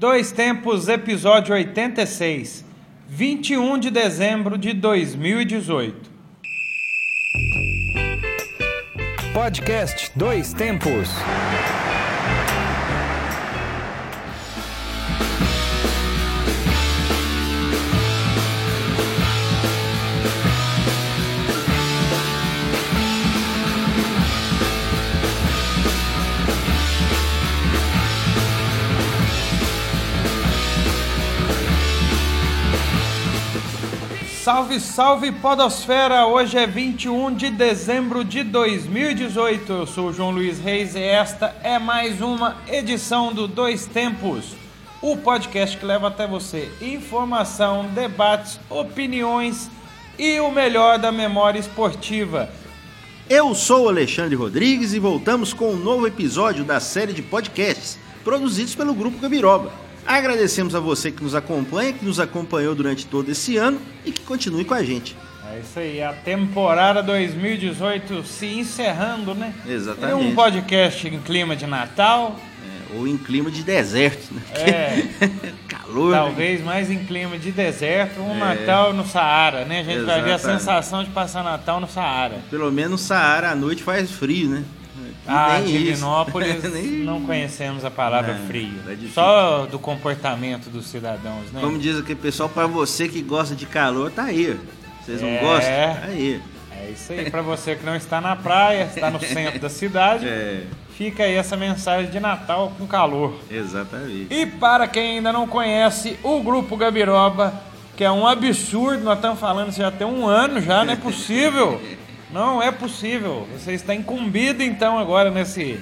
Dois Tempos, episódio 86, 21 de dezembro de 2018. Podcast Dois Tempos. Salve, salve Podosfera! Hoje é 21 de dezembro de 2018. Eu sou o João Luiz Reis e esta é mais uma edição do Dois Tempos, o podcast que leva até você informação, debates, opiniões e o melhor da memória esportiva. Eu sou o Alexandre Rodrigues e voltamos com um novo episódio da série de podcasts produzidos pelo Grupo Gabiroba. Agradecemos a você que nos acompanha, que nos acompanhou durante todo esse ano e que continue com a gente. É isso aí, a temporada 2018 se encerrando, né? Exatamente. É um podcast em clima de Natal. É, ou em clima de deserto, né? É. Calor. né? Talvez mais em clima de deserto, um Natal no Saara, né? A gente vai ver a Exatamente. sensação de passar Natal no Saara. Pelo menos no Saara à noite faz frio, né? Ah, nem. Divinópolis Nem- não conhecemos a palavra Não, frio. é. Só do comportamento dos cidadãos, né? Como diz aquele pessoal, pra você que gosta de calor, tá aí. Vocês não É. gostam? Tá aí. É isso aí, pra você que não está na praia, está no centro da cidade, É, fica aí essa mensagem de Natal com calor. exatamente. E para quem ainda não conhece o Grupo Gabiroba, que é um absurdo, nós estamos falando isso já tem um ano já, não é possível. Não é possível. Você está incumbido então agora nesse,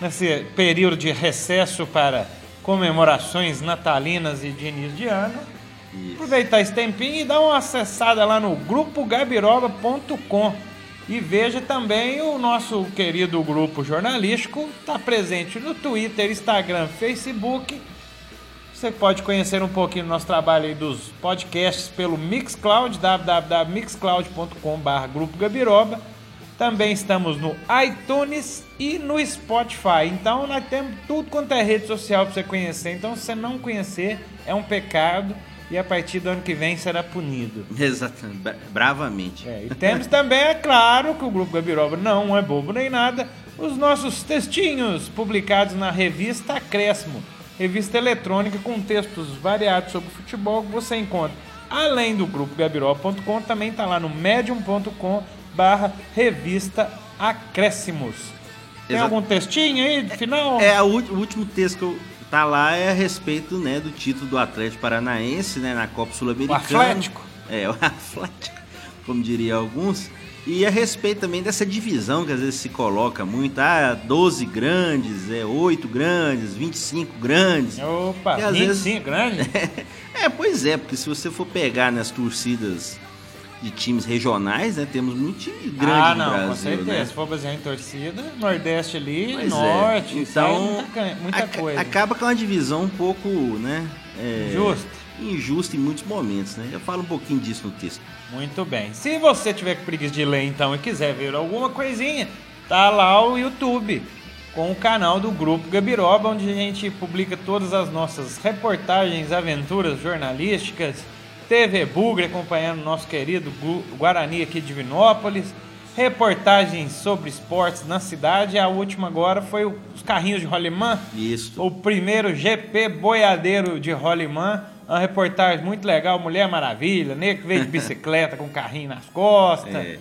nesse período de recesso para comemorações natalinas e de início de ano. Isso. Aproveitar esse tempinho e dar uma acessada lá no grupogabiroba.com e veja também o nosso querido grupo jornalístico, está presente no Twitter, Instagram, Facebook. Você pode conhecer um pouquinho do nosso trabalho aí dos podcasts pelo Mixcloud, www.mixcloud.com.br Grupo Gabiroba. Também estamos no iTunes e no Spotify. Então nós temos tudo quanto é rede social para você conhecer. Então se você não conhecer, é um pecado e a partir do ano que vem será punido. Exatamente. Bra- Bravamente. É, e temos também, é claro, que o Grupo Gabiroba não é bobo nem nada, os nossos textinhos publicados na revista Acréscimo, revista eletrônica com textos variados sobre futebol que você encontra. Além do grupo gabiroba.com, também está lá no medium.com barra revista Acréscimos. Tem algum textinho aí do final? É, ú- o último texto que eu, tá lá é a respeito né, do título do Atlético Paranaense né, na Copa Sul-Americana. O Atlético. É, o Atlético, como diria alguns. E a respeito também dessa divisão que às vezes se coloca muito. Ah, 12 grandes, é 8 grandes, 25 grandes. Opa, Que às 25 vezes- grande? É, pois é, porque se você for pegar nas torcidas de times regionais, né, temos muito time grande ah, no não, Brasil, com certeza. né? Se for basear em torcida, Nordeste ali, Pois é. Norte, então sai muita, muita coisa. acaba com uma divisão um pouco, né, é, Justo. Injusta em muitos momentos, né? Eu falo um pouquinho disso no texto. Muito bem. Se você tiver com preguiça de ler então e quiser ver alguma coisinha, tá lá o YouTube com o canal do Grupo Gabiroba, onde a gente publica todas as nossas reportagens, aventuras jornalísticas, TV Bugre acompanhando o nosso querido Gu- Guarani aqui de Vinópolis, reportagens sobre esportes na cidade. A última agora foi os carrinhos de rolimã. Isso. O primeiro GP boiadeiro de rolimã. Uma reportagem muito legal, Mulher Maravilha, nego que veio de bicicleta com carrinho nas costas, É.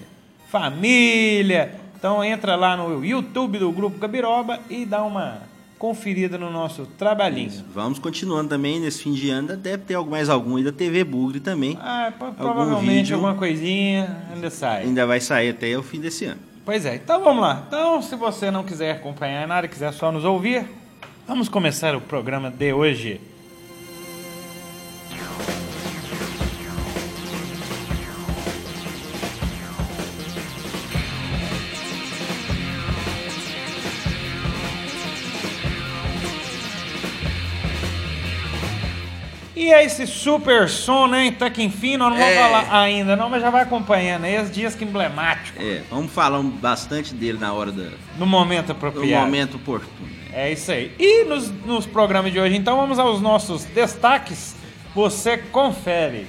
família. Então entra lá no YouTube do Grupo Gabiroba e dá uma conferida no nosso trabalhinho. Vamos continuando também nesse fim de ano, deve ter mais algum aí da TV Bugre também. Ah, pro- provavelmente vídeo. alguma coisinha ainda sai. Ainda vai sair até o fim desse ano. Pois é, então vamos lá. Então, se você não quiser acompanhar nada, quiser só nos ouvir, vamos começar o programa de hoje. É esse super som, né? Até que enfim, nós não vamos É. falar ainda, não, mas já vai acompanhando. aí, Esse dias que emblemático, É, vamos falar bastante dele na hora da, no momento do apropriado. momento oportuno. É isso aí. E nos, nos programas de hoje, então, vamos aos nossos destaques. Você confere.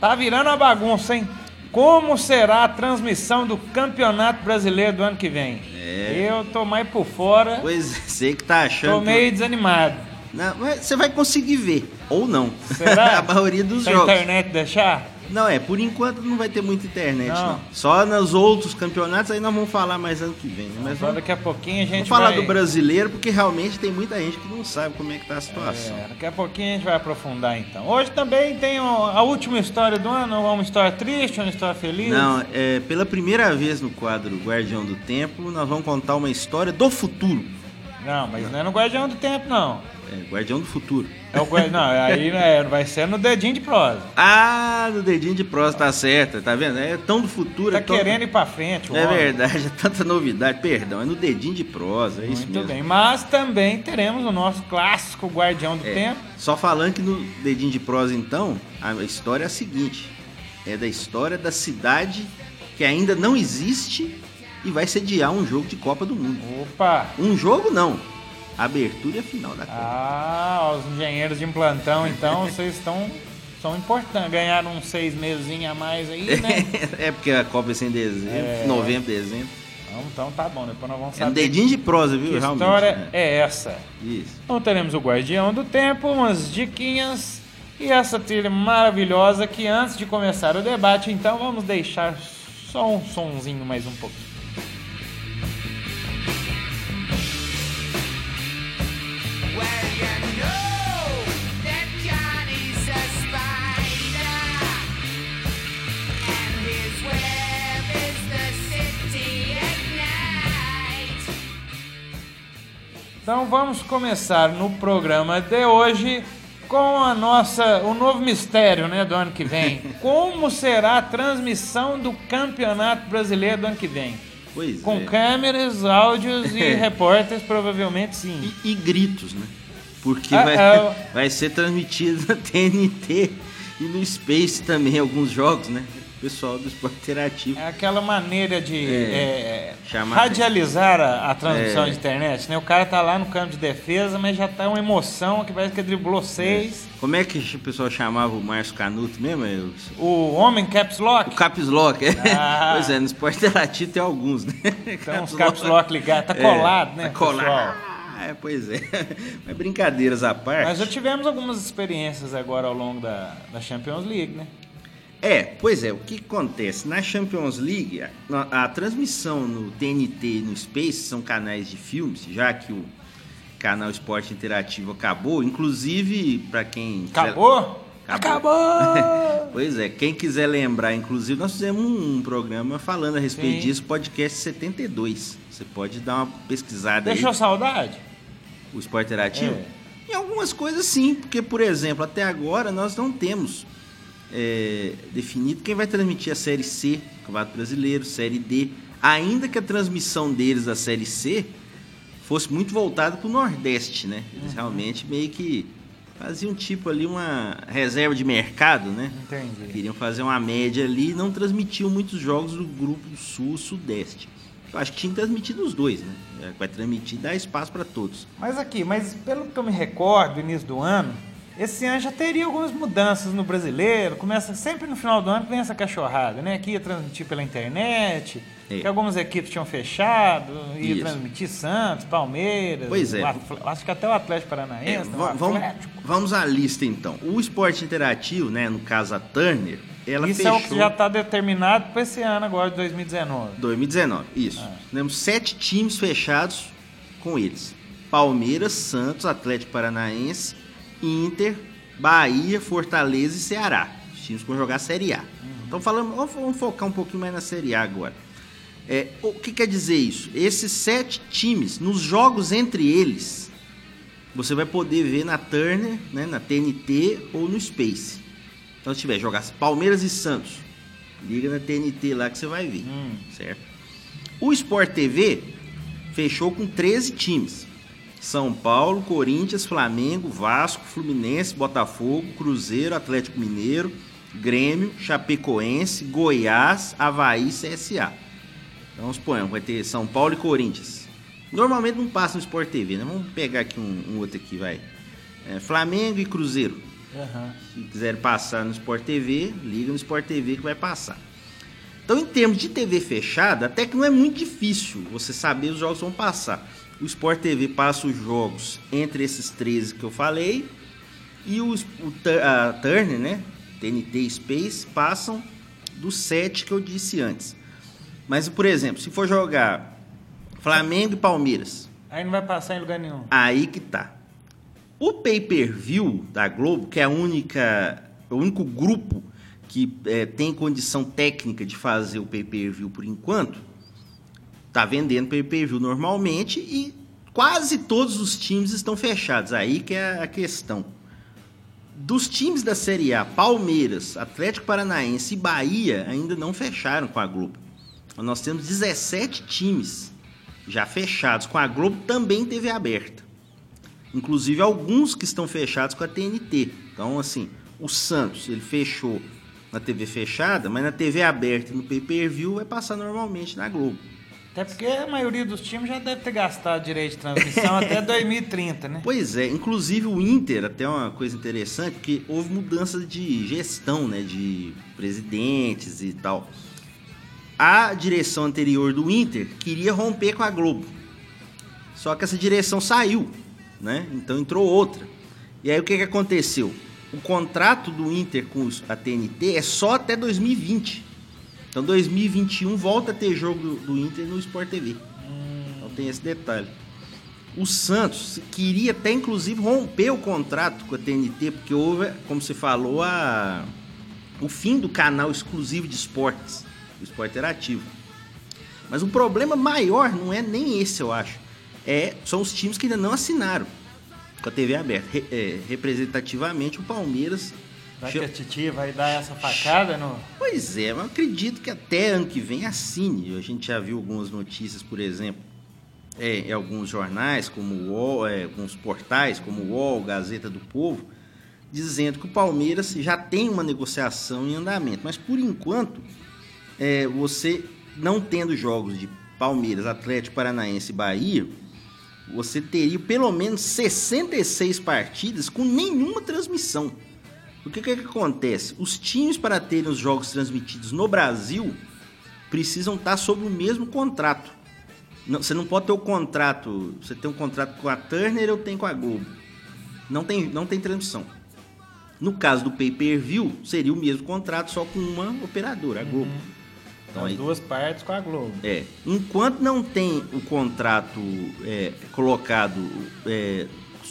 Tá virando uma bagunça, hein? Como será a transmissão do Campeonato Brasileiro do ano que vem? É. Eu tô mais por fora. Pois é, você que tá achando. Tô que- meio desanimado. Não, mas você vai conseguir ver, ou não. Será? a maioria dos Se a jogos. internet deixar? Não, é, por enquanto não vai ter muita internet, Não. não. Só nos outros campeonatos, aí nós vamos falar mais ano que vem. né? Mas vamos, daqui a pouquinho a gente vamos falar vai... do brasileiro, porque realmente tem muita gente que não sabe como é que tá a situação. É, daqui a pouquinho a gente vai aprofundar então. Hoje também tem a última história do ano, uma história triste, uma história feliz. Não, é, pela primeira vez no quadro Guardião do Tempo, nós vamos contar uma história do futuro. Não, mas não é no Guardião do Tempo, não. É, Guardião do Futuro. É o guardi... Não, aí é, vai ser no dedinho de prosa. Ah, no dedinho de prosa tá certo, tá vendo? É tão do futuro. Tá é tão... querendo ir pra frente, É homem. verdade, é tanta novidade, perdão, é no dedinho de prosa, é isso Muito mesmo. bem. Mas também teremos o nosso clássico Guardião do É, Tempo. Só falando que no dedinho de prosa, então, a história é a seguinte: é da história da cidade que ainda não existe e vai sediar um jogo de Copa do Mundo. Opa! Um jogo não, abertura e a final da Copa. Ah, os engenheiros de plantão, então, vocês estão. São importantes. Ganharam uns seis meses a mais aí, né? é porque a Copa vai ser em dezembro, É. novembro, dezembro. Então, então tá bom, depois nós vamos É no saber. dedinho de prosa, viu? que Realmente. história né? é essa? Isso. Então teremos o Guardião do Tempo, umas diquinhas e essa trilha maravilhosa que antes de começar o debate, então vamos deixar só um sonzinho mais um pouquinho. Então vamos começar no programa de hoje com a nossa o novo mistério, né, do ano que vem. Como será a transmissão do Campeonato Brasileiro do ano que vem? Pois Com é. câmeras, áudios e repórteres, provavelmente sim. E, e gritos, né? Porque Ah, vai, ah. vai ser transmitido na TNT e no Space também, alguns jogos, né? Pessoal do esporte interativo. É aquela maneira de É, é, radializar a, a transmissão É. de internet, né? O cara tá lá no campo de defesa, mas já tá uma emoção que parece que driblou seis. Como é que o pessoal chamava o Márcio Canuto mesmo? Eu- O homem caps lock, O Caps Lock. Ah. pois é, no esporte interativo tem alguns, né? então os caps lock ligados, tá colado, né, Tá colado. pessoal? É, pois é. Mas brincadeiras à parte. Nós já tivemos algumas experiências agora ao longo da, da Champions League, né? É, pois é, o que acontece? Na Champions League, a, a transmissão no TNT e no Space são canais de filmes, já que o canal Esporte Interativo acabou, inclusive para quem Acabou? Acabou. Acabou! Pois é, quem quiser lembrar, inclusive nós fizemos um programa falando a respeito Sim. disso, podcast 72. Você pode dar uma pesquisada Deixou aí, saudade? o Esporte Interativo. É. Em algumas coisas sim, porque, por exemplo, até agora nós não temos é, definido quem vai transmitir a Série C, Campeonato Brasileiro, Série D, ainda que a transmissão deles da Série C fosse muito voltada para o Nordeste, né? Eles realmente meio que faziam tipo ali uma reserva de mercado, né? Entendi. Queriam fazer uma média ali e não transmitiam muitos jogos do grupo do Sul Sudeste. Eu acho que tinha que transmitir os dois, né? Que Vai transmitir, dá espaço para todos. Mas aqui, mas pelo que eu me recordo, do início do ano, esse ano já teria algumas mudanças no brasileiro. Começa sempre no final do ano vem essa cachorrada, né? Que ia transmitir pela internet, É. que algumas equipes tinham fechado, ia Isso. transmitir Santos, Palmeiras, Pois é. acho que até o Atlético É, Paranaense, o vamos, vamos à lista então. O esporte interativo, né, no caso a Turner, ela Isso fechou é o que já está determinado para esse ano agora, de 2019. 2019, isso. Ah. Temos sete times fechados com eles: Palmeiras, Santos, Atlético Paranaense, Inter, Bahia, Fortaleza e Ceará. Os times que vão jogar a Série A. Então falando, vamos- vamos focar um pouquinho mais na Série A agora. É, o que quer dizer isso? Esses sete times, nos jogos entre eles, você vai poder ver na Turner, né, na TNT ou no Space. Então, se tiver jogar Palmeiras e Santos, liga na TNT lá que você vai ver, Hum. certo? O Sport TV fechou com 13 times. São Paulo, Corinthians, Flamengo, Vasco, Fluminense, Botafogo, Cruzeiro, Atlético Mineiro, Grêmio, Chapecoense, Goiás, Havaí e CSA. Então, suponhamos, vai ter São Paulo e Corinthians. Normalmente não passa no Sport TV, né? Vamos pegar aqui um, um outro aqui, vai. É, Flamengo e Cruzeiro. Aham. Se quiserem passar no Sport TV, liga no Sport TV que vai passar. Então, em termos de TV fechada, até que não é muito difícil você saber os jogos que vão passar. O Sport TV passa os jogos entre esses 13 que eu falei e o, Tur- a Turner, né? TNT Space, passam dos 7 que eu disse antes. Mas, por exemplo, se for jogar Flamengo e Palmeiras, Aí não vai passar em lugar nenhum. Aí que tá. O pay-per-view da Globo, que é a única, o único grupo que eh, tem condição técnica de fazer o pay-per-view por enquanto, tá vendendo pay-per-view normalmente e quase todos os times estão fechados. Aí que é a questão. Dos times da Série A, Palmeiras, Atlético Paranaense e Bahia ainda não fecharam com a Globo. Nós temos 17 times já fechados com a Globo também TV aberta. Inclusive alguns que estão fechados com a TNT. Então, assim, o Santos, ele fechou na TV fechada, mas na TV aberta e no pay-per-view vai passar normalmente na Globo. Até porque a maioria dos times já deve ter gastado direito de transmissão até 2030, né? Pois é, inclusive o Inter, até uma coisa interessante, porque houve mudança de gestão, né, de presidentes e tal. A direção anterior do Inter queria romper com a Globo. Só que essa direção saiu, né? Então entrou outra. E aí o que, que aconteceu? O contrato do Inter com a TNT é só até 2020. Então 2021 volta a ter jogo do, do Inter no Sport TV. Então tem esse detalhe. O Santos queria até inclusive romper o contrato com a TNT, porque houve, como você falou, a, o fim do canal exclusivo de esportes, o esporte interativo. Mas o problema maior não é nem esse, eu acho. É, são os times que ainda não assinaram com a TV aberta. Re- é, representativamente, o Palmeiras. Vai que a Titi vai dar essa facada no. Pois é, mas eu acredito que até ano que vem assine. A gente já viu algumas notícias, por exemplo, é, em alguns jornais, como o UOL, é, alguns portais, como o UOL, Gazeta do Povo, dizendo que o Palmeiras já tem uma negociação em andamento. Mas por enquanto, é, você não tendo jogos de Palmeiras, Atlético Paranaense e Bahia, você teria pelo menos 66 partidas com nenhuma transmissão. O que, que, é que acontece? Os times, para terem os jogos transmitidos no Brasil, precisam estar sob o mesmo contrato. Não- você não pode ter o contrato. Você tem um contrato com a Turner, eu tenho com a Globo. Não tem, não tem transmissão. No caso do pay-per-view, seria o mesmo contrato, só com uma operadora, a Globo. Então, As aí, duas partes com a Globo. é, enquanto não tem o contrato é, colocado, é,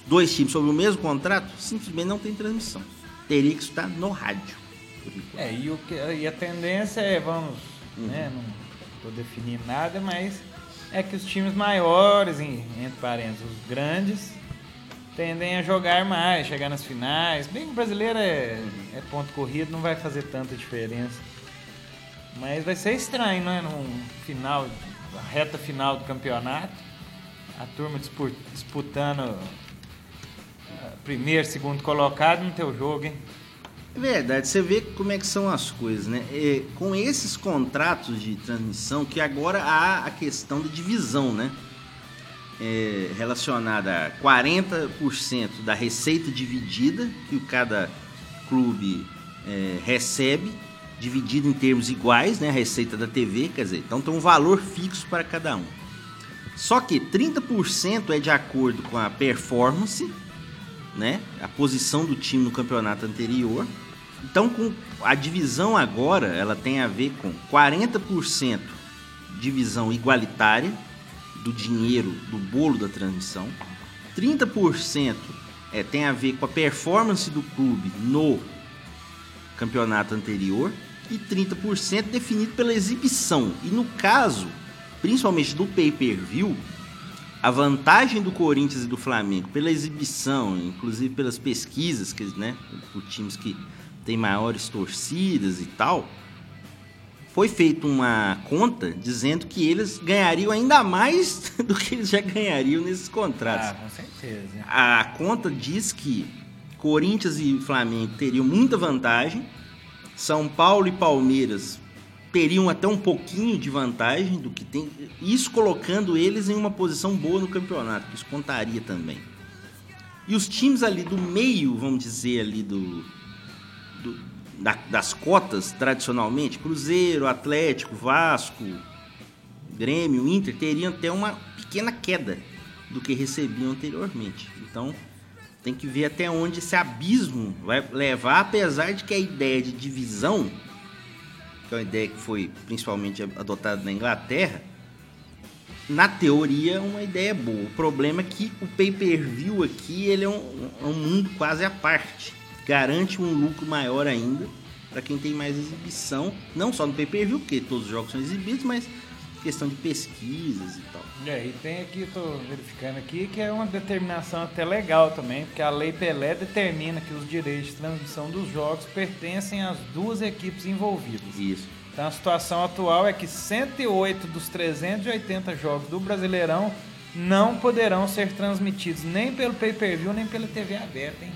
dois times sobre o mesmo contrato, simplesmente não tem transmissão. Teria que estar no rádio. É, e, o que, e a tendência é, vamos, Uhum. né, não tô definindo nada, mas é que os times maiores, entre parênteses, os grandes, tendem a jogar mais, chegar nas finais. Bem que o brasileiro é, é ponto corrido, não vai fazer tanta diferença. Mas vai ser estranho, né? No final, a reta final do campeonato, a turma dispu- disputando primeiro, segundo colocado no teu jogo, hein? É verdade, você vê como é que são as coisas, né? É, com esses contratos de transmissão, que agora há a questão da divisão, né? É, relacionada a 40% da receita dividida que cada clube é, recebe, dividido em termos iguais, né? A receita da TV, quer dizer, então tem um valor fixo para cada um. Só que 30% é de acordo com a performance, né? A posição do time no campeonato anterior. Então, com a divisão agora, ela tem a ver com 40% divisão igualitária do dinheiro do bolo da transmissão, 30% é, tem a ver com a performance do clube no campeonato anterior e 30% definido pela exibição. E no caso, principalmente do pay-per-view, a vantagem do Corinthians e do Flamengo pela exibição, inclusive pelas pesquisas, que, né, por times que têm maiores torcidas e tal, foi feita uma conta dizendo que eles ganhariam ainda mais do que eles já ganhariam nesses contratos. Ah, com certeza. A conta diz que Corinthians e Flamengo teriam muita vantagem, São Paulo e Palmeiras teriam até um pouquinho de vantagem do que tem. Isso colocando eles em uma posição boa no campeonato, que isso contaria também. E os times ali do meio, vamos dizer, ali do. do- da- das cotas, tradicionalmente, Cruzeiro, Atlético, Vasco, Grêmio, Inter, teriam até uma pequena queda do que recebiam anteriormente. Então, tem que ver até onde esse abismo vai levar, apesar de que a ideia de divisão, que é uma ideia que foi principalmente adotada na Inglaterra, na teoria é uma ideia boa. O problema é que o pay-per-view aqui ele é um, um mundo quase à parte. Garante um lucro maior ainda para quem tem mais exibição, não só no pay-per-view, porque todos os jogos são exibidos, mas questão de pesquisas e tal. É, e tem aqui, tô verificando aqui, que é uma determinação até legal também, porque a Lei Pelé determina que os direitos de transmissão dos jogos pertencem às duas equipes envolvidas. Isso. Então a situação atual é que 108 dos 380 jogos do Brasileirão não poderão ser transmitidos nem pelo pay-per-view nem pela TV aberta, hein?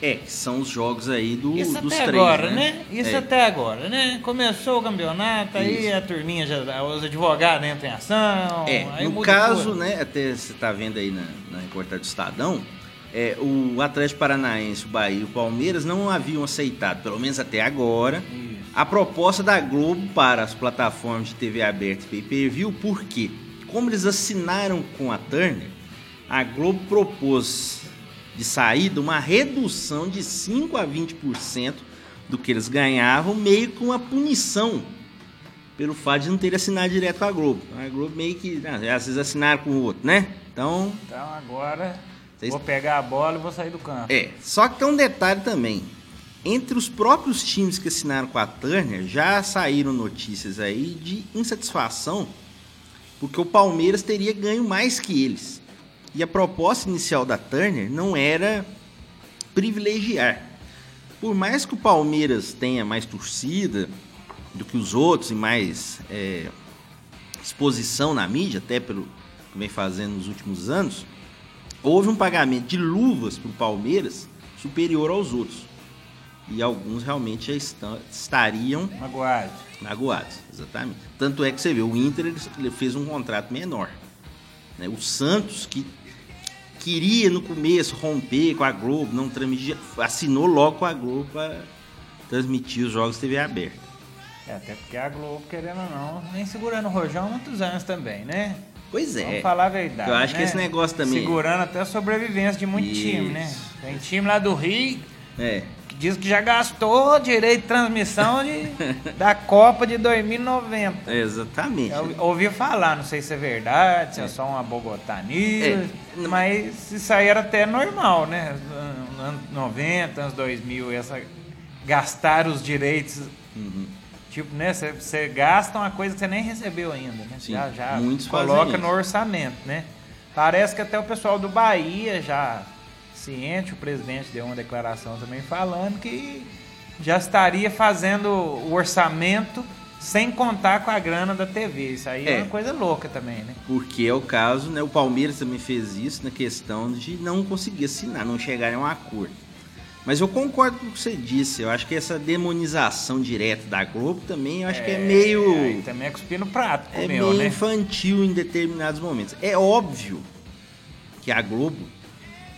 É, que são os jogos aí do, Isso dos até três, agora, né? né? Isso É. até agora, né? Começou o campeonato, aí Isso. a turminha, já, os advogados entram em ação. É, aí no caso, né, até você tá vendo aí na, na reportagem do Estadão, é, o Atlético Paranaense, o Bahia e o Palmeiras não haviam aceitado, pelo menos até agora, Isso. a proposta da Globo para as plataformas de TV aberta e pay-per-view, porque como eles assinaram com a Turner, a Globo propôs de saída uma redução de 5 a 20% do que eles ganhavam, meio com uma punição pelo fato de não ter assinado direto com a Globo. A Globo meio que, ah, já vocês assinaram com o outro, né? Então, Então agora Vocês- vou pegar a bola e vou sair do campo. é, só que tem um detalhe também. Entre os próprios times que assinaram com a Turner, já saíram notícias aí de insatisfação, porque o Palmeiras teria ganho mais que eles. E a proposta inicial da Turner não era privilegiar. Por mais que o Palmeiras tenha mais torcida do que os outros e mais é, exposição na mídia, até pelo que vem fazendo nos últimos anos, houve um pagamento de luvas para o Palmeiras superior aos outros. E alguns realmente já estariam Magoade. magoados, exatamente. Tanto é que você vê, o Inter ele- ele fez um contrato menor. né? O Santos, que queria no começo romper com a Globo, não transmitir, assinou logo com a Globo para transmitir os jogos TV aberta. É, até porque a Globo, querendo ou não, vem segurando o Rojão há muitos anos também, né? Pois é. Vamos falar a verdade. Eu acho que né? esse negócio também- Segurando até a sobrevivência de muito Isso. time, né? Tem time lá do Rio É, que diz que já gastou direito de transmissão de, da Copa de 2090. exatamente. Eu ouvi falar, não sei se é verdade, se é, só uma bogotania, É. mas isso aí era até normal, né? Anos 90, anos 2000, essa, gastar os direitos, Uhum. tipo, né? Você gasta uma coisa que você nem recebeu ainda, né? Sim, já já coloca no orçamento, né? Parece que até o pessoal do Bahia já ciente, o presidente deu uma declaração também falando que já estaria fazendo o orçamento sem contar com a grana da TV. Isso aí é, É. uma coisa louca também, né? Porque é o caso, né? O Palmeiras também fez isso na questão de não conseguir assinar, não chegar a um acordo. Mas eu concordo com o que você disse. Eu acho que essa demonização direta da Globo também, eu acho que é meio. aí também é cuspir no prato, É comeu, meio né? infantil em determinados momentos. É óbvio que a Globo,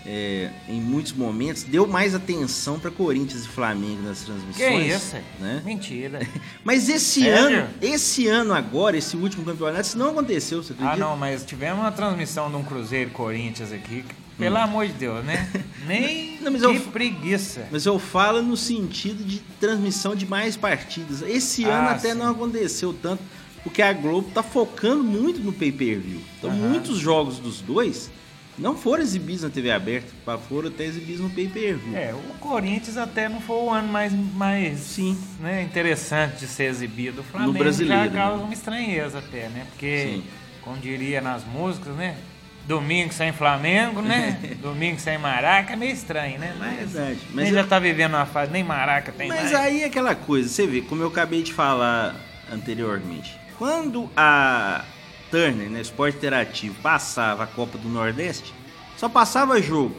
é, em muitos momentos, deu mais atenção para Corinthians e Flamengo nas Que transmissões. isso? Né? Mentira. Mas esse Sério? ano, esse ano agora, esse último campeonato, isso não aconteceu, você ah, acredita? não, mas tivemos uma transmissão de um Cruzeiro Corinthians aqui. que, Pelo amor de Deus, né? Nem Hum. Não, mas que eu- preguiça. Mas eu falo no sentido de transmissão de mais partidas. Esse Ah, ano até sim. não aconteceu tanto, porque a Globo tá focando muito no pay-per-view. Então muitos jogos dos dois não foram exibidos na TV aberta, foram até exibidos no pay-per-view. É, o Corinthians até não foi o ano mais, mais Sim. né, interessante de ser exibido. O Flamengo brasileiro, já causa né? uma estranheza até, né? Porque, Sim. como diria nas músicas, né? Domingo sem Flamengo, né? Domingo sem Maraca é meio estranho, né? Mas, verdade. Mas Mas nem eu- já tá vivendo uma fase, nem Maraca tem Mas mais. aí é aquela coisa, você vê, como eu acabei de falar anteriormente, quando a Turner, né, Esporte Interativo, passava a Copa do Nordeste, só passava jogo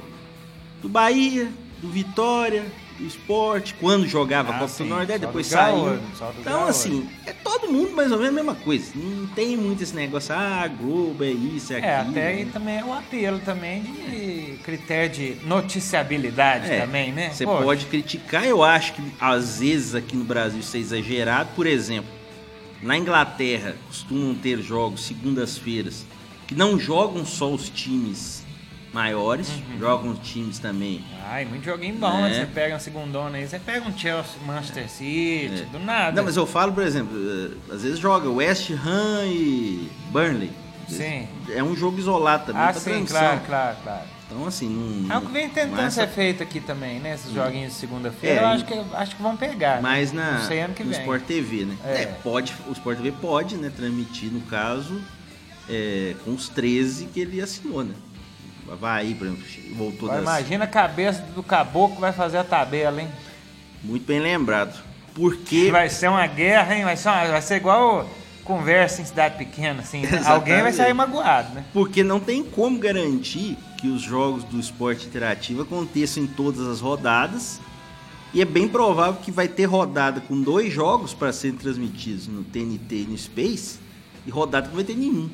do Bahia, do Vitória, do esporte, quando jogava Ah, a Copa sim, do Nordeste, depois do saiu. Gaúcho, Então, Gaúcho. assim, é todo mundo mais ou menos a mesma coisa. Não tem muito esse negócio, ah, Globo é isso, é aquilo. É, até aí também é o apelo também de critério de noticiabilidade É, também, né? Você pode criticar, eu acho que às vezes aqui no Brasil isso é exagerado. Por exemplo, na Inglaterra costumam ter jogos segundas-feiras que não jogam só os times maiores, Uhum. jogam os times também. Ai, muito joguinho bom, É. né? Você pega um segundona aí, você pega um Chelsea, Manchester City, do nada. Não, mas eu falo, por exemplo, eh, às vezes joga West Ham e Burnley. Sim. É um jogo isolado também Ah, sim, claro, claro, claro. Então, assim, não. É o que vem tentando não é ser essa- feito aqui também, né? Esses joguinhos de segunda-feira, É, eu acho que, acho que vão pegar. né? Mas na, Não sei ano que no vem. Sport TV, né? É. É, pode, o Sport TV pode, né, transmitir, no caso, é, com os 13 que ele assinou, né? O Havaí, por exemplo, voltou Agora, das... imagina a cabeça do caboclo vai fazer a tabela, hein? Muito bem lembrado. Porque... Vai ser uma guerra, hein? Vai ser, uma- vai ser igual conversa em cidade pequena, assim. né? Exatamente. Alguém vai sair magoado, né? Porque não tem como garantir que os jogos do esporte interativo aconteçam em todas as rodadas. E é bem provável que vai ter rodada com dois jogos para serem transmitidos no TNT e no Space. E rodada que não vai ter nenhum.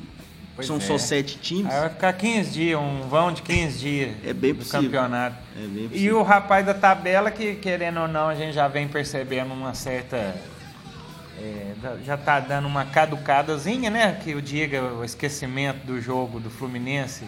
Pois São é. só sete times. Aí vai ficar 15 dias, um vão de 15 dias É bem do possível. campeonato. É bem E possível. o rapaz da tabela, que querendo ou não, a gente já vem percebendo uma certa. é, já tá dando uma caducadazinha, né? Que eu diga o esquecimento do jogo do Fluminense,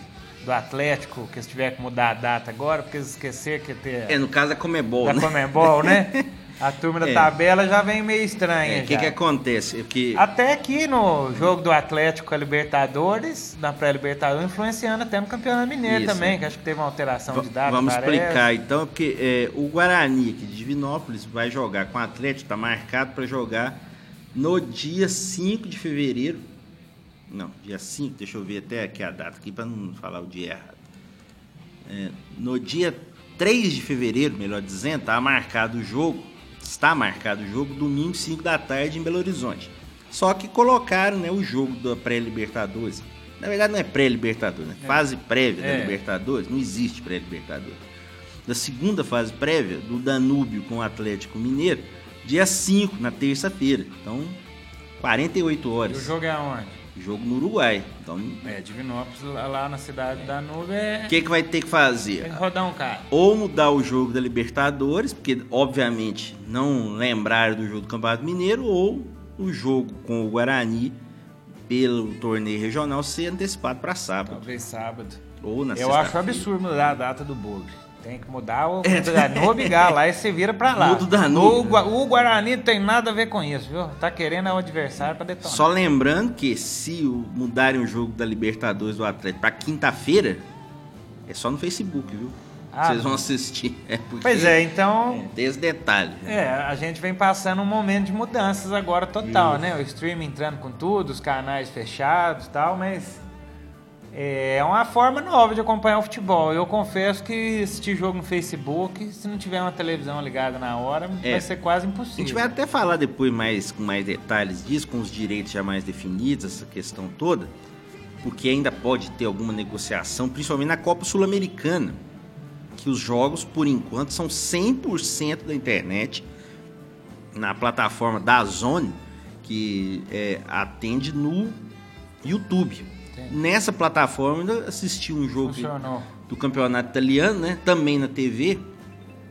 do Atlético, que se tiver que mudar a data agora, porque eles esquecer que ter É, no caso é Comebol, da né? Comembol, né? A turma da É. tabela já vem meio estranha. É, O que, já. que acontece? É que Até aqui no jogo do Atlético com a Libertadores, na pré-Libertadores, influenciando até no Campeonato Mineiro Isso, também, é. que acho que teve uma alteração de data. vamos parece. explicar então, porque é, o Guarani aqui de Divinópolis vai jogar com o Atlético, está marcado para jogar no dia 5 de fevereiro. Não, dia 5, deixa eu ver até aqui a data aqui para não falar o dia errado. É, no dia 3 de fevereiro, melhor dizendo, tá marcado o jogo, está marcado o jogo domingo 5 da tarde em Belo Horizonte. Só que colocaram, né, o jogo da pré-Libertadores. Na verdade não é pré-Libertadores, né? Fase prévia É. da Libertadores, não existe pré-Libertadores. Da segunda fase prévia do Danúbio com o Atlético Mineiro, dia 5, na terça-feira. Então, 48 E horas. o jogo é aonde? Jogo no Uruguai. Então, o É, Divinópolis, lá, na cidade da nuvem, é... que, que vai ter que fazer? tem que rodar um cara. ou mudar o jogo da Libertadores, porque obviamente não lembraram do jogo do Campeonato Mineiro, ou o jogo com o Guarani pelo torneio regional ser antecipado para sábado Talvez sábado. ou na Eu acho absurdo mudar a data do Bugre. Tem que mudar o Danube Galo lá e você vira pra lá. Muda o Danúbio. O, o Guarani não tem nada a ver com isso, viu? Tá querendo é o adversário pra detonar. Só lembrando que se mudarem o jogo da Libertadores do Atlético para quinta-feira, é só no Facebook, viu? Ah, Vocês vão assistir. É porque Pois é, então... é, tem esse detalhe. É, a gente vem passando um momento de mudanças agora total, né? O streaming entrando com tudo, os canais fechados e tal, mas é uma forma nova de acompanhar o futebol. Eu confesso que assistir jogo no Facebook, se não tiver uma televisão ligada na hora, É. vai ser quase A impossível. gente vai até falar depois mais com mais detalhes disso, com os direitos já mais definidos, essa questão toda, porque ainda pode ter alguma negociação, principalmente na Copa Sul-Americana, que os jogos, por enquanto, são 100% da internet na plataforma da Zone, que é, atende no YouTube. Nessa plataforma, eu ainda assisti um jogo Funcionou. do campeonato italiano, né? Também na TV,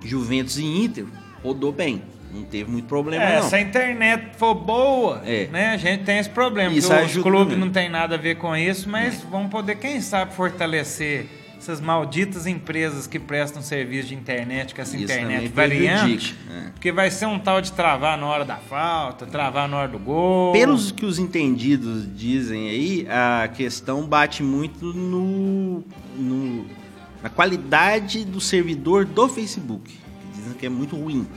Juventus e Inter, rodou bem. Não teve muito problema, É, não. se a internet for boa, É. né, a gente tem esse problema. Isso os clubes não tem nada a ver com isso, mas vão poder, quem sabe, fortalecer essas malditas empresas que prestam serviço de internet, com essa Isso internet variante. é. Porque vai ser um tal de travar na hora da falta, travar na hora do gol. Pelos que os entendidos dizem aí, a questão bate muito no, no- na qualidade do servidor do Facebook. que Dizem que é muito ruim.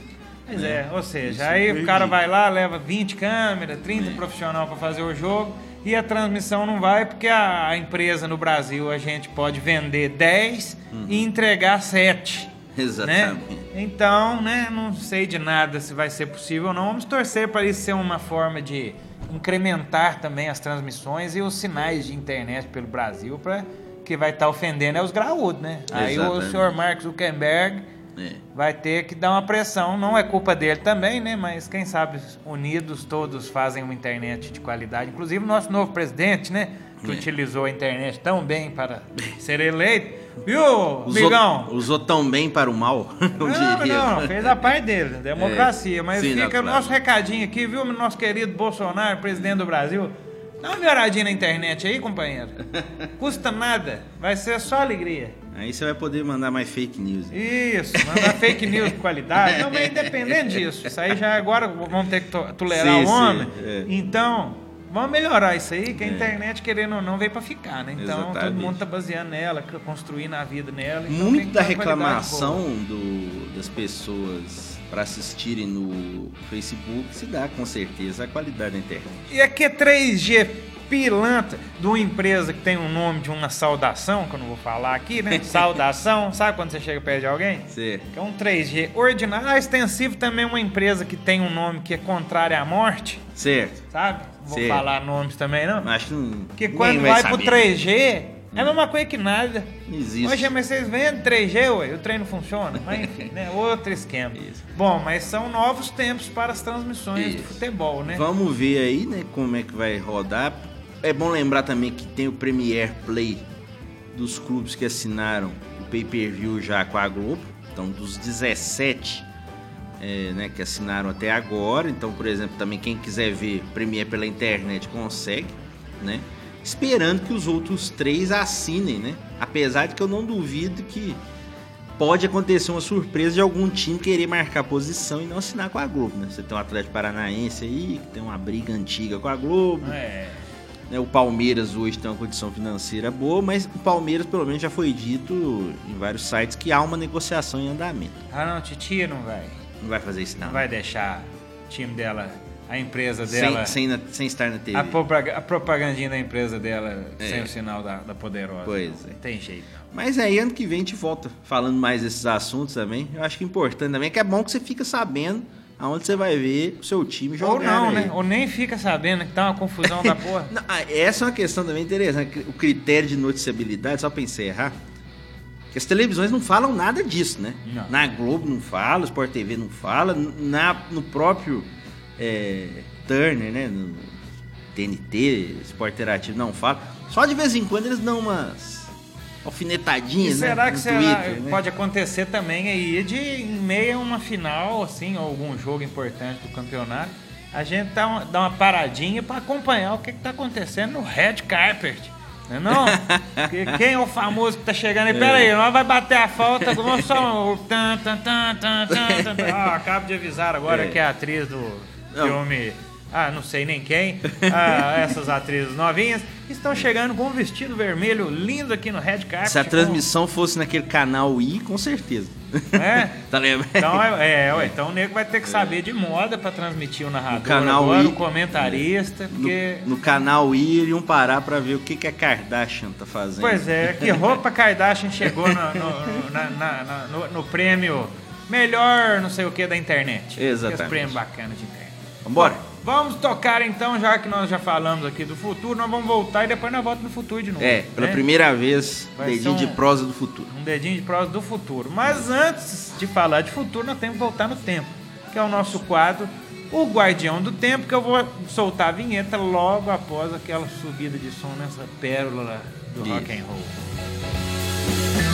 Pois é, ou seja, Isso aí o prejudica. cara vai lá, leva 20 câmeras, 30 É. profissional para fazer o jogo e a transmissão não vai porque a empresa no Brasil a gente pode vender 10 e entregar 7. Uhum. Exatamente. Né? Então, né, não sei de nada se vai ser possível ou não. Vamos torcer para isso ser uma forma de incrementar também as transmissões e os sinais de internet pelo Brasil, para que vai estar ofendendo é os graúdos, né? Aí o Exatamente. senhor Mark Zuckerberg É. Vai ter que dar uma pressão. Não é culpa dele também, né? Mas quem sabe unidos todos fazem uma internet de qualidade. Inclusive o nosso novo presidente, né? Que É. utilizou a internet tão bem para ser eleito. Viu, Usou, Migão? usou tão bem para o mal, Não, diria. não, fez a parte dele, democracia. Mas Sim, fica o nosso recadinho aqui, viu, nosso querido Bolsonaro, presidente do Brasil. Dá uma melhoradinha na internet aí, companheiro. Custa nada, vai ser só alegria. Aí você vai poder mandar mais fake news. Isso, mandar fake news de qualidade. Não, mas independente disso. Isso aí já agora vamos ter que to- tolerar Sim, o sim, homem. é. Então, vamos melhorar isso aí, que a internet, querendo ou não, veio pra ficar, né? Então, todo Exatamente. mundo tá baseando nela, construindo a vida nela. então Muito da reclamação do, das pessoas para assistirem no Facebook se dá com certeza a qualidade da internet. E aqui é 3G pilantra de uma empresa que tem um nome de uma saudação, que eu não vou falar aqui, né? Saudação, sabe quando você chega perto de alguém? Certo. Que é um 3G ordinário. A Extensivo também é uma empresa que tem um nome que é contrário à morte, Certo. sabe? Vou Sim. falar nomes também, não. Acho que não. Porque quando vai, saber. pro 3G, é a mesma coisa que nada. Existe. Hoje, mas vocês vendem 3G, ué, o trem não funciona. Mas enfim, né? Outro esquema. Isso. Bom, mas são novos tempos para as transmissões de Isso. futebol, né? Vamos ver aí, né, como é que vai rodar. É bom lembrar também que tem o Premier Play dos clubes que assinaram o pay-per-view já com a Globo. Então, dos 17 é, né, que assinaram até agora. Então, por exemplo, também quem quiser ver Premier pela internet consegue, né? Esperando que os outros três assinem, né? Apesar de que eu não duvido que pode acontecer uma surpresa de algum time querer marcar posição e não assinar com a Globo, né? Você tem um Atlético Paranaense aí, que tem uma briga antiga com a Globo. É. né? O Palmeiras hoje tem uma condição financeira boa, mas o Palmeiras, pelo menos, já foi dito em vários sites que há uma negociação em andamento. Ah, não, Titi não vai. Não vai fazer isso, não. Não vai deixar o time dela, a empresa sem, dela, sem, na- sem estar na TV. a, a propagandinha da empresa dela É. sem o sinal da, da poderosa. Pois Não é. Tem jeito. não. Mas aí, ano que vem, a gente volta falando mais desses assuntos também. Eu acho que é importante também, que é bom que você fica sabendo aonde você vai ver o seu time jogar. Ou não, aí. né? Ou nem fica sabendo que tá uma confusão da porra. Não, ah, essa é uma questão também interessante. O critério de noticiabilidade, só para encerrar, que as televisões não falam nada disso, né? Não. Na Globo não fala, Sport TV não fala, na, no próprio é, Turner, né? No TNT, Sport Interativo não fala. Só de vez em quando eles dão umas E alfinetadinhas, né? será que será, Twitter, né? pode acontecer também aí de em meio a uma final, assim, ou algum jogo importante do campeonato, a gente dá uma, dá uma paradinha para acompanhar o que, que tá acontecendo no red carpet. Não é não? Que- Quem é o famoso que tá chegando aí? Pera aí, nós vai bater a falta, vamos só... o tan, tan, tan, tan, tan. Ah, acabo de avisar agora É. que a atriz do Não. Ah, não sei nem quem. Ah, essas atrizes novinhas estão chegando com um vestido vermelho lindo aqui no red carpet. Se a com- transmissão fosse naquele canal I, com certeza. É? tá lembrando? Então, é, é, ué, então o nego vai ter que saber de moda pra transmitir o narrador, O canal agora, I. o comentarista, porque... No, no canal I, iriam parar pra ver o que, que a Kardashian tá fazendo. Pois é, que roupa Kardashian chegou no, no, na- na- na- no- no prêmio melhor não sei o que da internet. Exatamente. Esse prêmio bacana de internet. Vambora? Vamos tocar então, já que nós já falamos aqui do futuro, nós vamos voltar e depois nós voltamos no futuro de novo. É, pela né? primeira vez, Vai dedinho ser de um- prosa do futuro. Um dedinho de prosa do futuro. Mas antes de falar de futuro, nós temos que voltar no tempo, que é o nosso quadro, o Guardião do Tempo, que eu vou soltar a vinheta logo após aquela subida de som nessa pérola do Isso. rock and roll.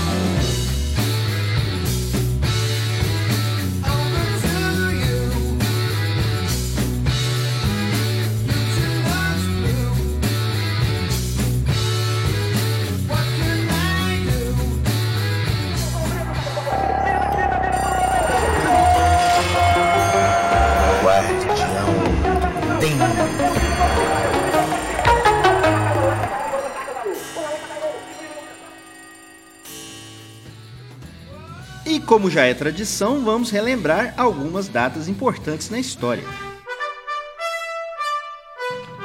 Como já é tradição, vamos relembrar algumas datas importantes na história.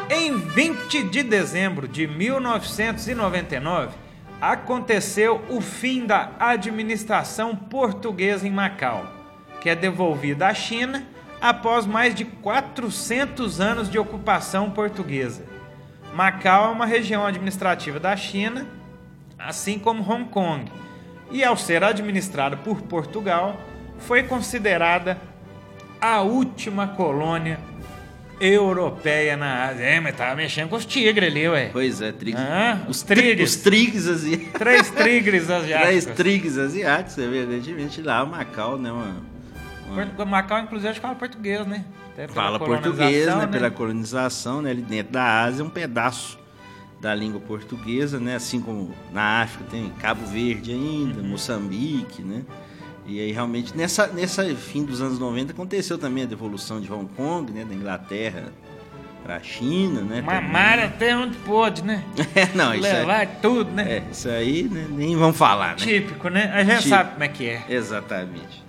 Em 20 de dezembro de 1999, aconteceu o fim da administração portuguesa em Macau, que é devolvida à China após mais de 400 anos de ocupação portuguesa. Macau é uma região administrativa da China, assim como Hong Kong. E ao ser administrada por Portugal, foi considerada a última colônia europeia na Ásia. É, mas tava mexendo com os tigres ali, ué. Pois é, trigues. Ah, os tri- tigres. Os trigues asiáticos. Três tigres Três asiáticos. trigues asiáticos, evidentemente lá, Macau, né? Uma, uma- Macau, inclusive, acho que fala português, né? Fala português, né? Pela colonização, né? Ali dentro da Ásia, um pedaço da língua portuguesa, né? Assim como na África tem Cabo Verde ainda, Uhum. Moçambique, né? E aí realmente nessa nessa fim dos anos 90 aconteceu também a devolução de Hong Kong, né? Da Inglaterra para a China, né? Mamar até onde pôde, né? também. Não, isso Levar tudo, né? é, é, isso aí né? nem vamos falar, né? Típico, né? A gente Típico. sabe como é que é. Exatamente.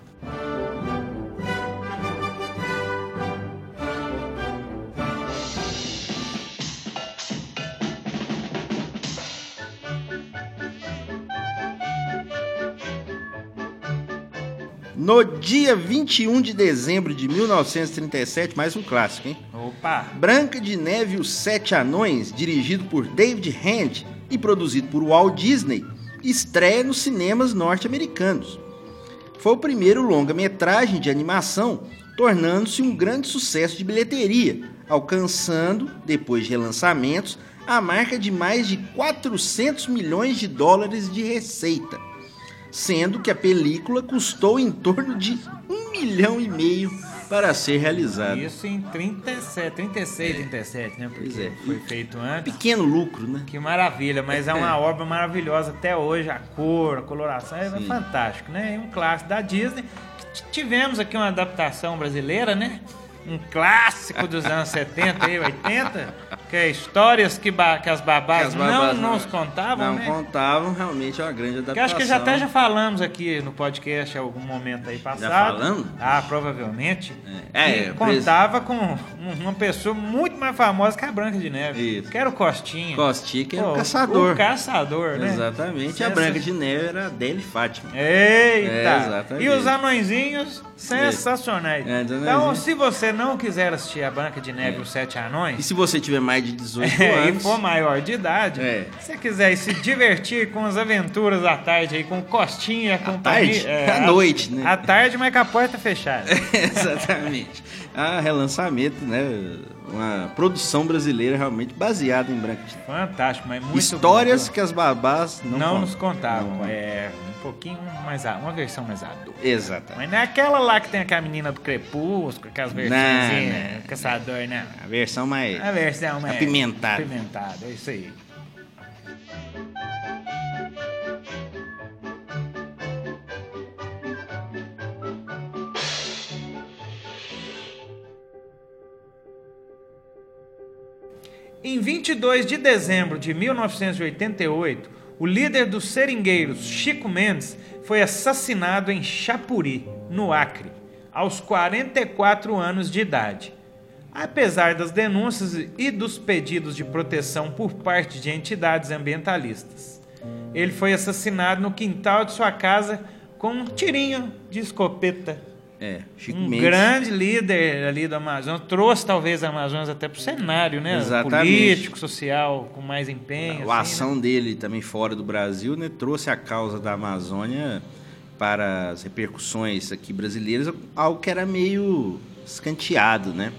No dia 21 de dezembro de 1937, mais um clássico, hein? Opa! Branca de Neve e os Sete Anões, dirigido por David Hand e produzido por Walt Disney, estreia nos cinemas norte-americanos. Foi o primeiro longa-metragem de animação, tornando-se um grande sucesso de bilheteria, alcançando, depois de relançamentos, a marca de mais de 400 milhões de dólares de receita, sendo que a película custou em torno de um milhão e meio para ser realizada. Isso em 37, 36, 37, né? Porque Pois é. foi feito antes. Pequeno lucro, né? Que maravilha, mas é uma obra maravilhosa até hoje, a cor, a coloração, é Sim. fantástico, né? É um clássico da Disney. Tivemos aqui uma adaptação brasileira, né? Um clássico dos anos 70 e 80, que é histórias que, que as babás, Que as babás não nos contavam, não né? contavam, realmente é uma grande adaptação. Que acho que já até já falamos aqui no podcast em algum momento aí passado. falamos? Ah, provavelmente. É, é, contava com um- uma pessoa muito mais famosa que a Branca de Neve. Isso. Que era o Costinha. Costinha, que era Pô, o caçador. O caçador, né? Exatamente. A Sensa- Branca de Neve era a Adele Fátima. Eita! É, exatamente. e os anõezinhos sensacionais. É, então, se você não quiser assistir a Branca de Neve e os Sete E Anões, se você tiver mais de 18 é, e anos, for maior de idade, É. se você quiser se divertir com as aventuras da tarde aí, com Costinha e a companhia. tarde? é, À noite, né? À tarde, mas com a porta fechada. exatamente. A relançamento, né? Uma produção brasileira realmente baseada em Branca de Neve. Fantástico, mas muito Histórias que as babás não, não, nos contavam. Não. É um pouquinho mais uma versão mais adulta. Exatamente. Mas não é aquela lá que tem aquela menina do crepúsculo, aquelas versões, não. caçador, não. A versão mais. A versão mais Apimentada. Apimentada, é isso aí. Em 22 de dezembro de 1988, o líder dos seringueiros, Chico Mendes, foi assassinado em Chapuri, no Acre, aos 44 anos de idade. Apesar das denúncias e dos pedidos de proteção por parte de entidades ambientalistas, ele foi assassinado no quintal de sua casa com um tirinho de escopeta. É, Chico um Mendes. grande líder ali do Amazonas, trouxe talvez a Amazonas até para o cenário, né? Exatamente. Político, social, com mais empenho. A assim, ação dele também fora do Brasil, né, trouxe a causa da Amazônia para as repercussões aqui brasileiras, algo que era meio escanteado, né?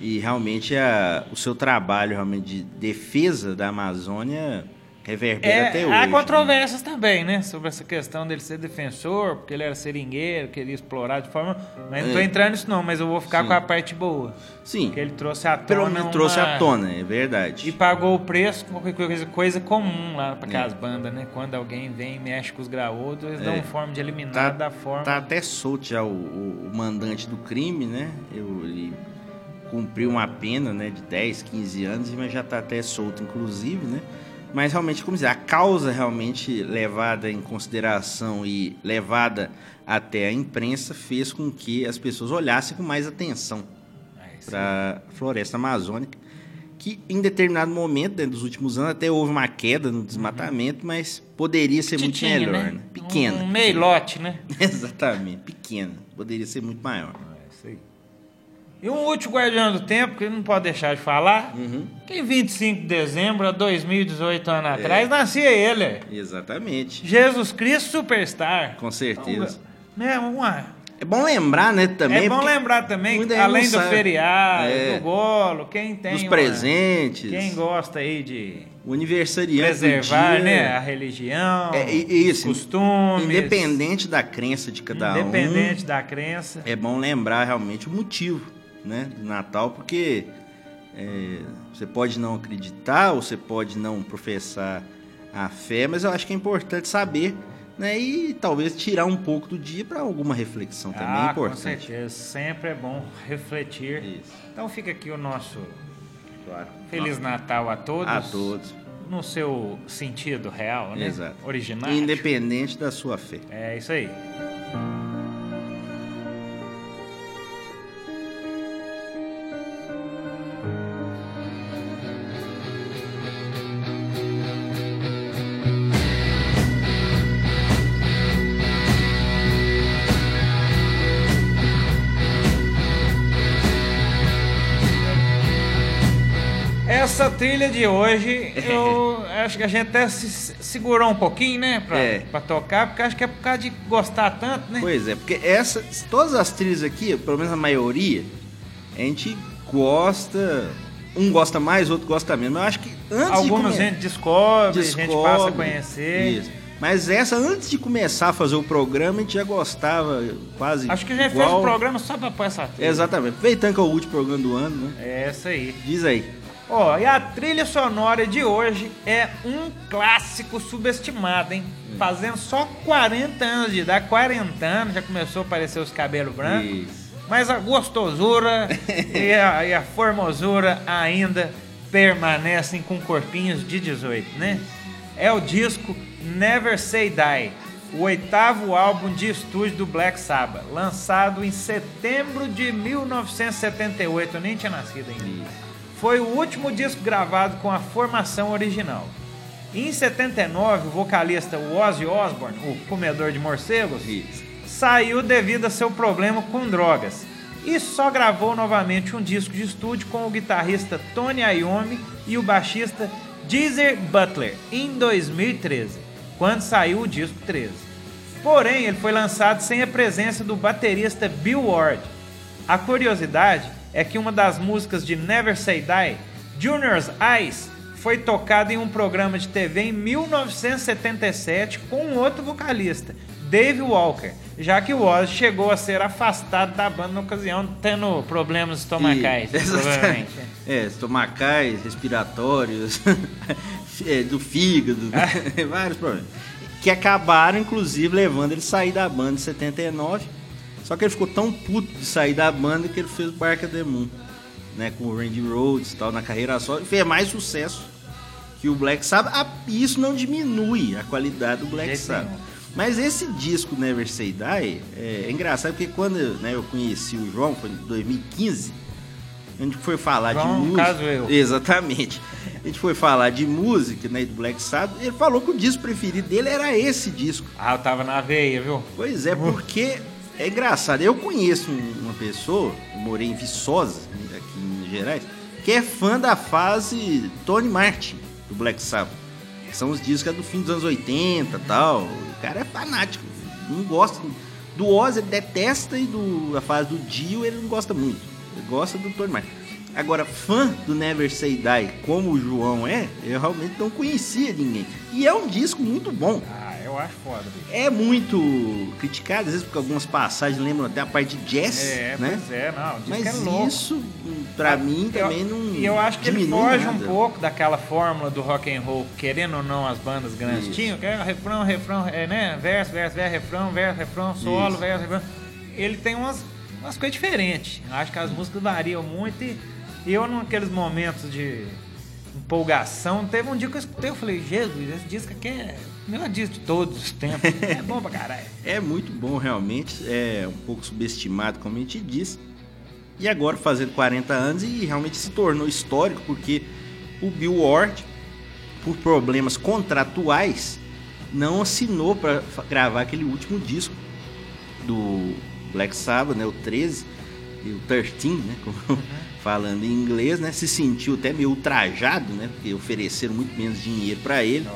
E realmente a, o seu trabalho realmente de defesa da Amazônia reverbera É, até há hoje. né? controvérsias também, né? Sobre essa questão dele ser defensor, porque ele era seringueiro, queria explorar de forma. Mas não tô É. entrando nisso, não, mas eu vou ficar Sim. com a parte boa. Sim, Que ele trouxe à tona. pelo menos trouxe uma- à tona, é verdade. E pagou o preço coisa, coisa comum lá para É. aquelas bandas, né? Quando alguém vem e mexe com os graúdos, eles É. dão forma de eliminar Tá- da forma. Tá até solto já o, o- o mandante do crime, né? Eu, ele cumpriu uma pena né, de 10, 15 anos, mas já tá até solto, inclusive, né? Mas realmente, como dizer, a causa realmente levada em consideração e levada até a imprensa fez com que as pessoas olhassem com mais atenção É, para a floresta amazônica, que em determinado momento, né, dos últimos anos, até houve uma queda no desmatamento, mas poderia ser muito melhor, né? né? Pequena. Um, um meio lote, né? Exatamente, pequena. Poderia ser muito maior. É isso aí. E um último Guardião do Tempo, que não pode deixar de falar, Uhum. que em 25 de dezembro, há 2018 anos É. atrás, nascia ele. Exatamente. Jesus Cristo Superstar. Com certeza. Né, uma, É bom lembrar, né, também. é bom lembrar também, além do feriado, É. do golo, quem tem Dos uma- presentes. quem gosta aí de O aniversariante preservar né, a religião, É, isso. costumes, Independente da crença de cada independente da crença. um, é bom lembrar realmente o motivo né, do Natal, porque é, você pode não acreditar ou você pode não professar a fé, mas eu acho que é importante saber né, e talvez tirar um pouco do dia para alguma reflexão também é ah, com importante. certeza. Sempre é bom refletir. Isso, Então fica aqui o nosso claro. Feliz Natal a todos. A todos, No seu sentido real, né? Exato. Originário. independente da sua fé. É isso aí. Trilha de hoje, eu acho que a gente até se segurou um pouquinho, né? Pra, É. pra tocar, porque acho que é por causa de gostar tanto, né? Pois é, porque essa, todas as trilhas aqui, pelo menos a maioria, a gente gosta. Um gosta mais, outro gosta menos. Mas eu acho que antes Algumas de come- gente descobre, a gente passa a descobre, conhecer. Isso. Mas essa, antes de começar a fazer o programa, a gente já gostava quase. Acho que a gente igual... fez o programa só pra pôr essa trilha. Exatamente. Aproveitando que é o último programa do ano, né? É essa aí. Diz aí. Ó, e a trilha sonora de hoje é um clássico subestimado, hein? Fazendo só 40 anos de idade, 40 anos, já começou a aparecer os cabelos brancos. Isso. Mas a gostosura e, a, e a formosura ainda permanecem com corpinhos de 18, né? É o disco Never Say Die, o oitavo álbum de estúdio do Black Sabbath, lançado em setembro de 1978. Eu nem tinha nascido ainda. Foi o último disco gravado com a formação original. Em 79, o vocalista Ozzy Osbourne, o comedor de morcegos, Isso. saiu devido a seu problema com drogas e só gravou novamente um disco de estúdio com o guitarrista Tony Iommi e o baixista Geezer Butler em 2013, quando saiu o disco 13. Porém, ele foi lançado sem a presença do baterista Bill Ward. A curiosidade é que uma das músicas de Never Say Die, Junior's Eyes, foi tocada em um programa de TV em 1977 com um outro vocalista, Dave Walker, já que o Ozzy chegou a ser afastado da banda na ocasião, tendo problemas estomacais, E- provavelmente. É, estomacais, respiratórios, é, do fígado, né? vários problemas. Que acabaram, inclusive, levando ele a sair da banda em 79. Só que ele ficou tão puto de sair da banda que ele fez of the Moon, né? Com o Randy Rhodes e tal, na carreira só. E fez mais sucesso que o Black Sabbath. Ah, isso não diminui a qualidade do Black Sabbath. Mas esse disco Never Say Die é, é engraçado porque quando né, eu conheci o João, foi em 2015, a gente foi falar João, de música. caso, eu. Exatamente. A gente foi falar de música, né, do Black Sabbath, ele falou que o disco preferido dele era esse disco. Ah, eu tava na veia, viu? Pois é, porque é engraçado. Eu conheço um- uma pessoa, morei em Viçosa, aqui em Minas Gerais, que é fã da fase Tony Martin, do Black Sabbath. São os discos é do fim dos anos 80 e tal. O cara é fanático, não gosta. Do Oz ele detesta e do, da fase do Dio ele não gosta muito. Ele gosta do Tony Martin. Agora, fã do Never Say Die, como o João é, eu realmente não conhecia ninguém. E é um disco muito bom. Ah, eu acho foda, bicho. É muito criticado, às vezes porque algumas passagens lembram até a parte de jazz, É, né? pois é, não, Mas é louco. isso, pra mim, também eu, não E eu acho que ele foge nada. um pouco daquela fórmula do rock and roll, querendo ou não as bandas grandes Isso. tinham, que é refrão, refrão, é, né? Verso, verso, verso, refrão, verso, refrão, solo, Isso. verso, refrão. Ele tem umas, umas coisas diferentes. Eu acho que as músicas variam muito e, eu, naqueles momentos de empolgação, teve um dia que eu escutei, eu falei, Jesus, esse disco aqui é melhor disco de todos os tempos. é bom pra caralho. É muito bom, realmente. É um pouco subestimado, como a gente disse. E agora fazendo 40 anos e realmente se tornou histórico, porque o Bill Ward, por problemas contratuais, não assinou para gravar aquele último disco do Black Sabbath, né, o 13. o 13, né? como- Falando em inglês, né? Se sentiu até meio ultrajado, né? Porque ofereceram muito menos dinheiro pra ele.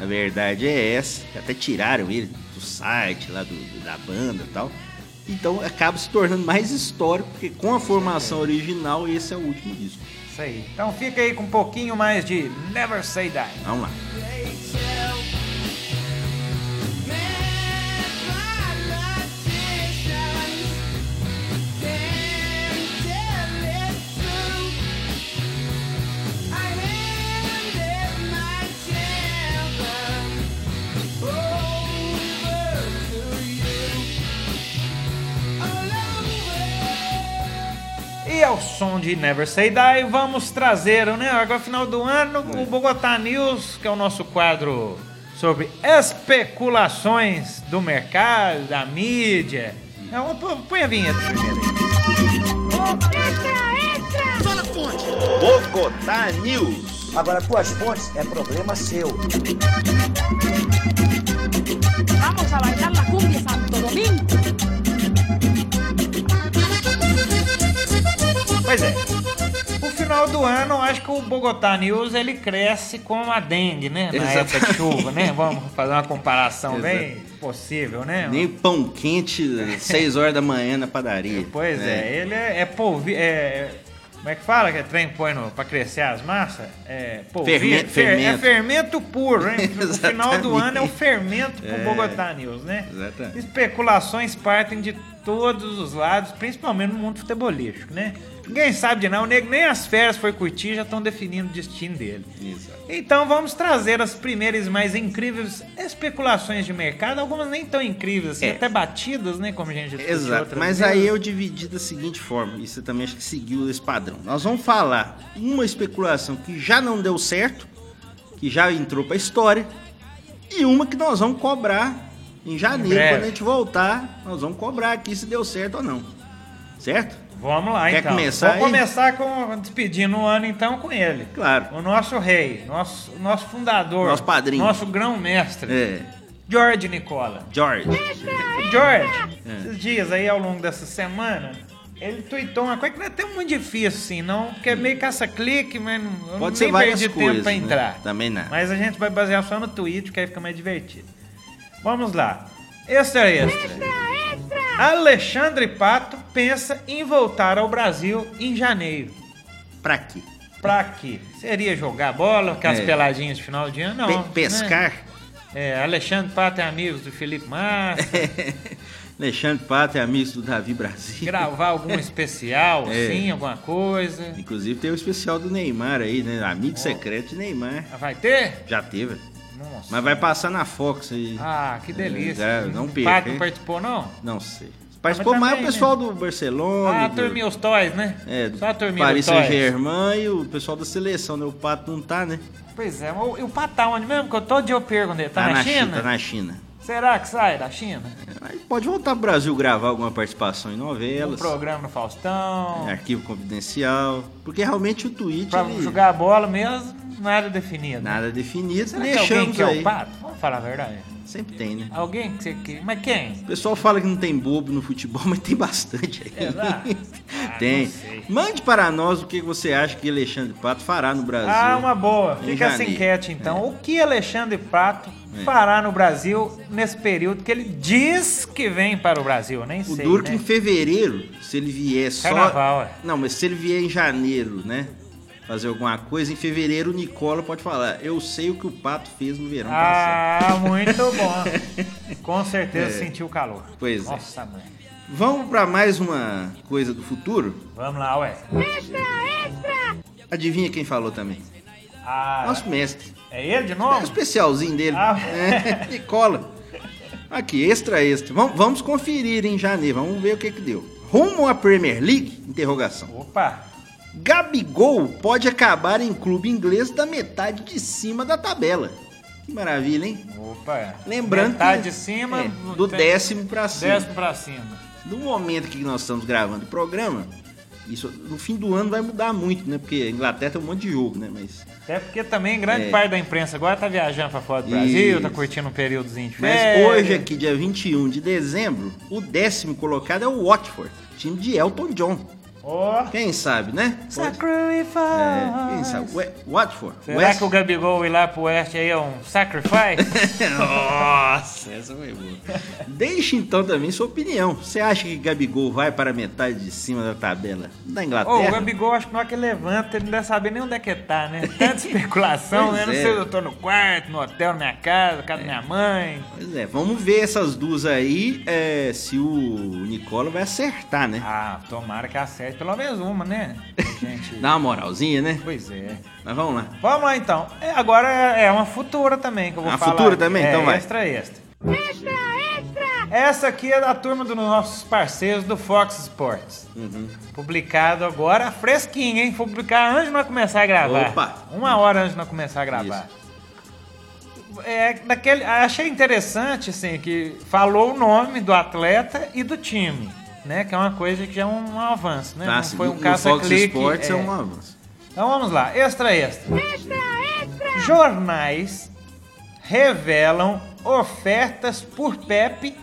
A verdade é essa. Até tiraram ele do site lá do, da banda e tal. Então acaba se tornando mais histórico, porque com a formação original, esse é o último disco. Isso aí. Então fica aí com um pouquinho mais de Never Say Die. Vamos lá. Ao som de Never Say Die, vamos trazer, né? Agora, final do ano, o Bogotá News, que é o nosso quadro sobre especulações do mercado, da mídia. Pô- põe a vinheta primeiro aí. Bogotá News. Agora, tuas fontes é problema seu. Pois é. O final do ano, eu acho que o Bogotá News ele cresce como a dengue, né? Na época de chuva, né? Vamos fazer uma comparação bem possível, né? Nem pão quente, 6 horas da manhã na padaria. Pois é, ele é, é polvi... É, como é que fala que é trem põe no, pra crescer as massas? É polvilho. Fermento, fer- É fermento. fermento puro, hein? o final do ano é o Exatamente. fermento pro É. Bogotá News, né? Exatamente. Especulações partem de todos os lados, principalmente no mundo futebolístico, né? Ninguém sabe de nada, o nego nem as férias foi curtir, já estão definindo o destino dele. Exato. Então vamos trazer as primeiras e mais incríveis especulações de mercado, algumas nem tão incríveis assim, É. até batidas, né, como a gente discutiu Exato, mas vezes. aí eu dividi da seguinte forma, e você também acho que seguiu esse padrão. Nós vamos falar uma especulação que já não deu certo, que já entrou pra história, e uma que nós vamos cobrar em janeiro, breve. quando a gente voltar, nós vamos cobrar aqui se deu certo ou não. Certo? Vamos lá Quer então. começar Vamos aí? começar com despedindo o ano então com ele. Claro. O nosso rei, nosso, nosso fundador, Nosso padrinho. nosso grão-mestre, É, George Nicola. George. George, É. esses dias aí ao longo dessa semana, ele tweetou uma coisa que não é tão muito difícil assim, não, porque é meio caça-clique, mas não, eu Pode nem ser várias perdi coisas, tempo pra né? entrar. Também não. Mas a gente vai basear só no tweet, que aí fica mais divertido. Vamos lá. Extra, extra. Alexandre Pato pensa em voltar ao Brasil em janeiro. Pra quê? Pra quê? Seria jogar bola, aquelas É. peladinhas de final de ano? Não. Pe- né? pescar? É, Alexandre Pato é amigo do Felipe Massa. Alexandre Pato é amigo do Davi Brasil. gravar algum especial, É. assim, alguma coisa. Inclusive tem o especial do Neymar aí, né? Amigo secreto de Neymar. Vai ter? Já teve. Nossa. Mas vai passar na Fox aí. Ah, que delícia. É, não o perca, Pato não participou, não? Não sei. Participou mas mais também, o pessoal do Barcelona. Ah, a turminha os toys, né? é, Só a turminha Paris. Saint-Germain e o pessoal da seleção, né? O Pato não tá, né? Pois é, o- e o Pato tá onde mesmo? Que eu todo dia eu pergunto ele. Tá, na, China? Tá na China. Será que sai da China? Aí pode voltar pro Brasil gravar alguma participação em Um novelas. programa no Faustão. é, arquivo confidencial. Porque realmente o Twitch. Pra ele- jogar bola mesmo, nada definido. Nada definido. Será que alguém Deixamos que é aí. o Pato? Vamos falar a verdade. Sempre tem, né? Alguém que você que... Mas quem? O pessoal fala que não tem bobo no futebol, mas tem bastante aí. É lá? Ah, tem. Mande para nós o que você acha que Alexandre Pato fará no Brasil. Ah, uma boa. Fica essa enquete então. O que Alexandre Pato É. fará no Brasil nesse período que ele diz que vem para o Brasil? Nem O sei. duro que né? em fevereiro, se ele vier só. Carnaval, é. Não, mas se ele vier em janeiro, né? Fazer alguma coisa, em fevereiro o Nicola pode falar. Eu sei o que o Pato fez no verão passado. Ah, muito bom. Com certeza É. sentiu o calor. Pois é. Nossa, mãe. Vamos para mais uma coisa do futuro? Vamos lá, ué. Adivinha quem falou também? Ah, Nosso mestre. é ele de É o novo? especialzinho dele. Ah. É, Nicola. Aqui, extra, extra. Vamos, vamos conferir em janeiro. Vamos ver o que que deu. Rumo à Premier League? Interrogação. Opa. Gabigol pode acabar em clube inglês da metade de cima da tabela. Que maravilha, hein? Opa. Lembrando Metade que de cima. é, do décimo pra cima. Décimo pra cima. No momento que nós estamos gravando o programa, Isso no fim do ano vai mudar muito, né? Porque a Inglaterra tem um monte de jogo, né? Mas, Até porque também grande É. parte da imprensa agora tá viajando pra fora do Brasil, tá Isso. curtindo um períodozinho de mas férias. hoje, aqui, dia 21 de dezembro, o décimo colocado é o Watford, time de Elton John. Ó, Quem sabe, né? Sacrifice. É, quem sabe? Ué, Watford. Será West- que o Gabigol ir lá pro Oeste aí é um sacrifice? Nossa, essa foi boa. Deixe então também sua opinião. Você acha que Gabigol vai para a metade de cima da tabela da Inglaterra? o Gabigol, acho que na hora que ele levanta, ele não deve saber nem onde é que tá, né? Tanta especulação, né? Não é. sei se eu tô no quarto, no hotel, na minha casa, na casa da minha mãe. Pois é, vamos ver essas duas aí, é, se o Nicola vai acertar, né? Ah, tomara que acerte pelo menos uma, né? Gente. Dá uma moralzinha, né? Pois é. Mas vamos lá. Vamos lá então. É, agora é uma futura também que eu vou Uma falar. futura também? É, Então vai. Extra, extra. Extra, extra! Essa aqui é da turma dos nossos parceiros do Fox Sports. Uhum. Publicado agora, fresquinho, hein? Foi publicado antes de nós começar a gravar. Opa! Uma hora antes de nós começar a gravar. É, daquele, achei interessante, assim, que falou o nome do atleta e do time, né? Que é uma coisa que já é um, um avanço, né? Tá, Não foi um caça-clique. Sports é. é. um avanço. Então vamos lá, extra, extra. Extra, extra! Jornais revelam ofertas por Pepe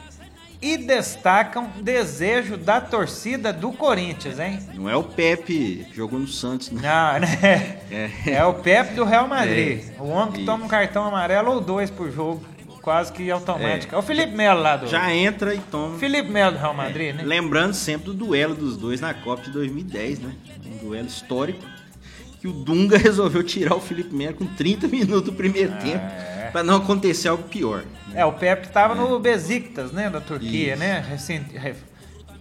e destacam desejo da torcida do Corinthians, hein? Não é o Pepe que jogou no Santos, né? Não, né? É. É o Pepe do Real Madrid. É. O homem que Isso. toma um cartão amarelo ou dois por jogo, quase que automático. É, o Felipe Melo lá do. Já entra e toma. Felipe Melo do Real Madrid, né? Lembrando sempre do duelo dos dois na Copa de 2010, né? Um duelo histórico. Que o Dunga resolveu tirar o Felipe Melo com 30 minutos do primeiro tempo. Pra não acontecer algo pior. É, o Pepe tava no Besiktas, né? Da Turquia, Isso. né? Recente, re-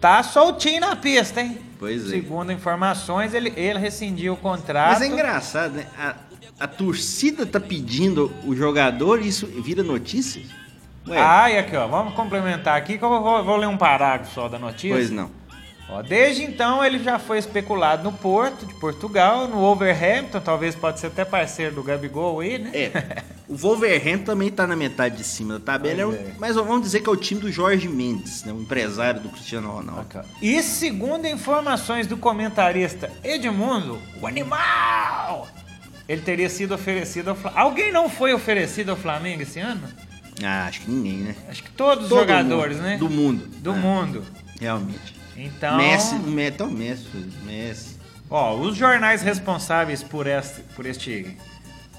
Tá soltinho na pista, hein? Pois é. Segundo informações, ele, ele rescindiu o contrato. Mas é engraçado, né? A, a torcida tá pedindo o jogador e isso vira notícia? Ué, Ah, e aqui, ó, vamos complementar aqui que eu vou, vou ler um parágrafo só da notícia. pois não. Ó, desde então ele já foi especulado no Porto, de Portugal, no Wolverhampton, talvez pode ser até parceiro do Gabigol aí, né? É, o Wolverhampton também tá na metade de cima da tabela, Pois é. mas vamos dizer que é o time do Jorge Mendes, né? O empresário do Cristiano Ronaldo. E segundo informações do comentarista Edmundo, o animal, ele teria sido oferecido ao Flamengo. Alguém não foi oferecido ao Flamengo esse ano? Ah, acho que ninguém, né? Acho que todos os Todo jogadores, mundo, né? Do mundo. Do Ah, mundo. Realmente. Então, Messi, Messi, o Messi, Messi. ó, os jornais responsáveis por este, por este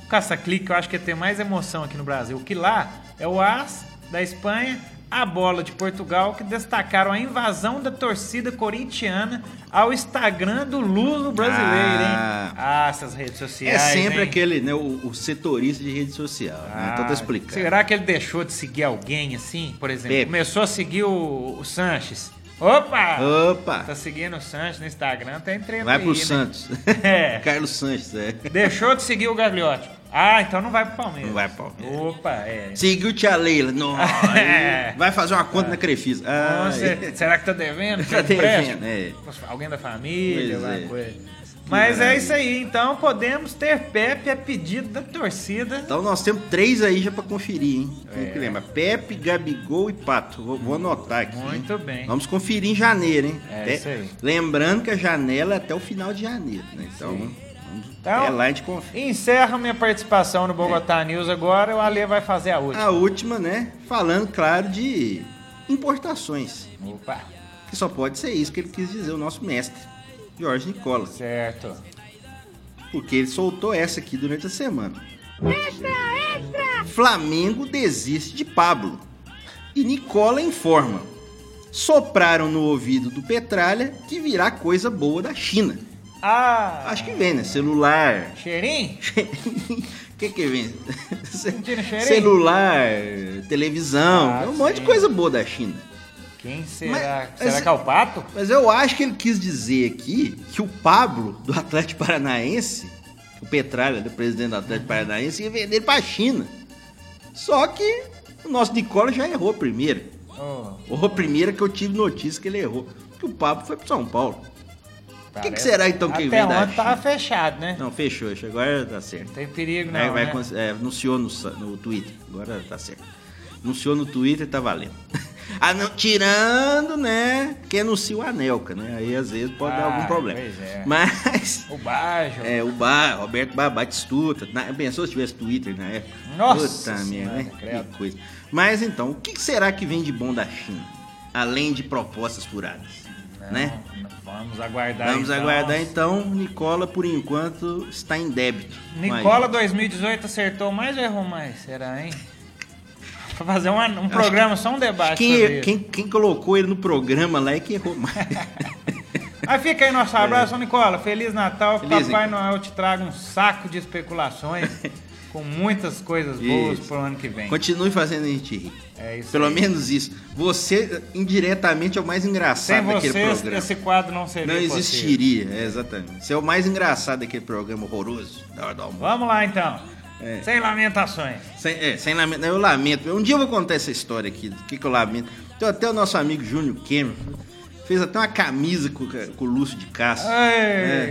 caça-clique, eu acho que ia ter mais emoção aqui no Brasil. Que lá é o As da Espanha, a bola de Portugal, que destacaram a invasão da torcida corintiana ao Instagram do Lulo brasileiro, Ah. hein? Ah, essas redes É sociais. sempre hein? aquele, né? O, o setorista de rede social. né? Então tá Ah, explicando. Será que ele deixou de seguir alguém assim? Por exemplo, Pepe. começou a seguir o, o Sanches. Opa! Opa! Tá seguindo o Sanches no Instagram, tá entrando Vai aí, pro né? Santos. É. Carlos Sanches, é. Deixou de seguir o Gagliotti. Ah, então não vai pro Palmeiras. Não vai pro Palmeiras. Opa, é. Seguiu o Tia Leila. Nossa, É. vai fazer uma conta na Crefisa. Ah, Nossa, será que tá devendo? Tá devendo, é. Alguém da família, alguma é. coisa. Mas é isso aí, então podemos ter Pepe a pedido da torcida. Então nós temos três aí já pra conferir, hein? Tem É. que lembrar. Pepe, Gabigol e Pato. Vou, vou anotar aqui. Muito hein? bem. Vamos conferir em janeiro, hein? É Até- isso aí. Lembrando que a janela é até o final de janeiro, né? Então, vamos Então, até lá a gente confere. Encerro minha participação no Bogotá News agora, o Ale vai fazer a última. A última, né? Falando, claro, de importações. Opa, Que só pode ser isso que ele quis dizer, o nosso mestre, Jorge Nicola. certo. Porque ele soltou essa aqui durante a semana. Extra, extra! Flamengo desiste de Pablo. E Nicola informa. Sopraram no ouvido do Petralha que virá coisa boa da China. Ah, Acho que vem, né? Celular. cheirinho? O que que vem? Celular, televisão. Ah, é um monte sim. de coisa boa da China. Quem será? Mas- será mas- que é o Pato? Mas eu acho que ele quis dizer aqui que o Pablo, do Atlético Paranaense, o Petralha, do presidente do Atlético Paranaense, ia vender ele pra China. Só que o nosso Nicola já errou primeiro. Oh, Ou a primeira que eu tive notícia que ele errou. Que o Pablo foi pro São Paulo. Que parece- será, então, que Até vem ontem tava fechado, né? Não, fechou, agora tá certo. Tem perigo não, Vai- vai né? é, anunciou no, no Twitter, agora tá certo. Anunciou no Twitter, tá valendo. Ah, não, tirando, né? Que anuncia o Anelca, né? Aí às vezes pode dar Ah, algum problema. pois é. Mas. O Bajo. É, o Bar, Roberto Bar Batistuta. Na, pensou se tivesse Twitter na época? Nossa Puta merda, né? credo. Que coisa. Mas então, o que será que vem de bom da China? Além de propostas furadas, Não, né? Vamos aguardar Vamos então. aguardar então. Nicola, por enquanto, está em débito. Nicola gente. 2018 acertou mais ou errou mais? Será, hein? Pra fazer uma- um programa, só um debate Quem, isso. quem, quem colocou ele no programa lá é que errou mais. Mas fica aí nosso abraço, Nicola. Feliz Natal. Que Feliz, Papai Nicola. Noel te traga um saco de especulações com muitas coisas boas Isso. pro ano que vem. Continue fazendo a gente rir. É isso Pelo aí. menos isso. Você, indiretamente, é o mais Sem engraçado daquele vocês, programa. esse quadro não seria Não existiria, é, exatamente. Você é o mais engraçado daquele programa horroroso da hora do almoço. Vamos lá, então. É. Sem lamentações. Sem, é, sem lamento. Eu lamento. Um dia eu vou contar essa história aqui, do que, que eu lamento. Então, até o nosso amigo Júnior Cameron fez até uma camisa com, com o Lúcio de Castro. Ei,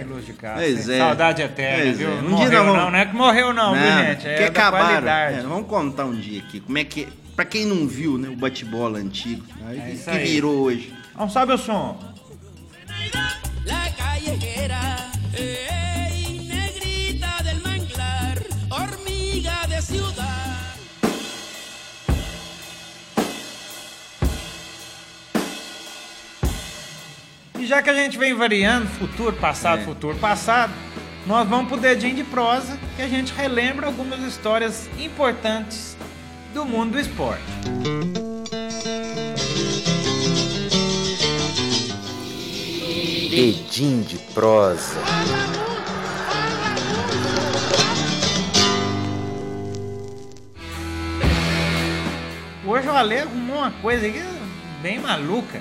É. Luz de Castro. Pois é. Saudade eterna, Pois viu? é. Um Não dia morreu nós vamos- não, não é que morreu não, viu, Não, gente? É que acabaram. É, vamos contar um dia aqui. Como é que. Pra quem não viu, né? O bate-bola antigo. Aí, É que- virou hoje. Vamos sobe o som. Já que a gente vem variando futuro, passado, É. futuro, passado, nós vamos pro dedinho de prosa que a gente relembra algumas histórias importantes do mundo do esporte. Edim de prosa. Hoje o Ale arrumou uma coisa aqui bem maluca.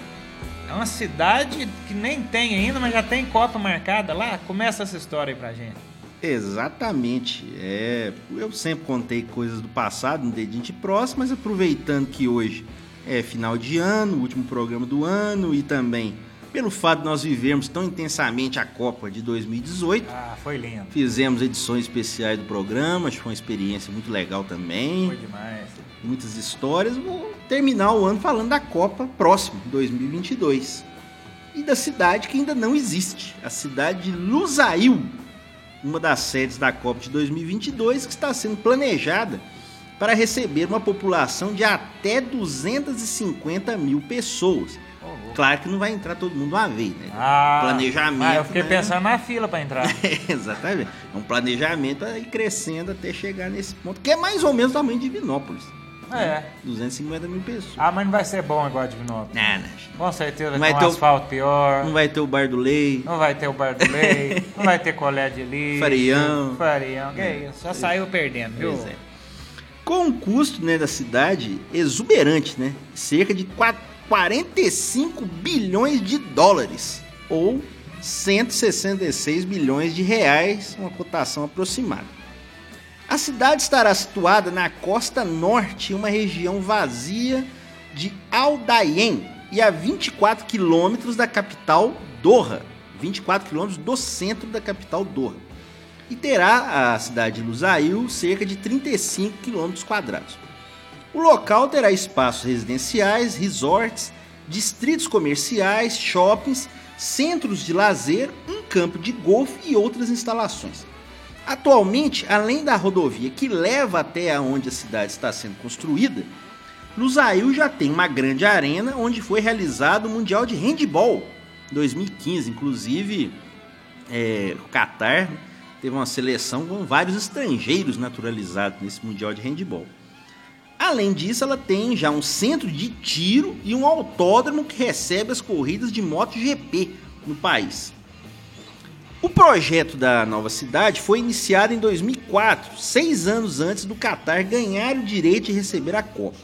É uma cidade que nem tem ainda, mas já tem Copa marcada lá. Começa essa história aí pra gente. Exatamente. É, eu sempre contei coisas do passado no Dedinho de Próximo, mas aproveitando que hoje é final de ano, último programa do ano, e também pelo fato de nós vivermos tão intensamente a Copa de 2018, Ah, foi lindo. fizemos edições especiais do programa, acho que foi uma experiência muito legal também. Foi demais. muitas histórias. Vou terminar o ano falando da Copa próxima, 2022. E da cidade que ainda não existe, a cidade de Lusail, uma das sedes da Copa de 2022 que está sendo planejada para receber uma população de até 250 mil pessoas. Claro que não vai entrar todo mundo uma vez, né? Ah, Planejamento. Ah, eu fiquei né? pensando na fila pra entrar. Exatamente. É um planejamento aí crescendo até chegar nesse ponto, que é mais ou menos o tamanho de Divinópolis. é. 250 mil pessoas. Ah, mas não vai ser bom igual a Divinópolis. Não, não. Com certeza Não vai vai ter um o- asfalto pior. Não vai ter o bar do Lei. Não vai ter o bar do leite, não vai ter colher de lixo. Farião. Farião, que é isso? Já saiu perdendo, viu? Pois é. Com um custo né, da cidade exuberante, né? Cerca de qua- 45 bilhões de dólares. Ou 166 bilhões de reais, uma cotação aproximada. A cidade estará situada na costa norte, uma região vazia de Aldaien e a 24 quilômetros da capital Doha. 24 quilômetros do centro da capital Doha. E terá a cidade de Lusail cerca de 35 quilômetros quadrados. O local terá espaços residenciais, resorts, distritos comerciais, shoppings, centros de lazer, um campo de golfe e outras instalações. Atualmente, além da rodovia que leva até aonde a cidade está sendo construída, Lusail já tem uma grande arena onde foi realizado o Mundial de Handball 2015. Inclusive, é, o Qatar né, teve uma seleção com vários estrangeiros naturalizados nesse Mundial de Handball. Além disso, ela tem já um centro de tiro e um autódromo que recebe as corridas de MotoGP no país. O projeto da nova cidade foi iniciado em 2004, seis anos antes do Qatar ganhar o direito de receber a Copa.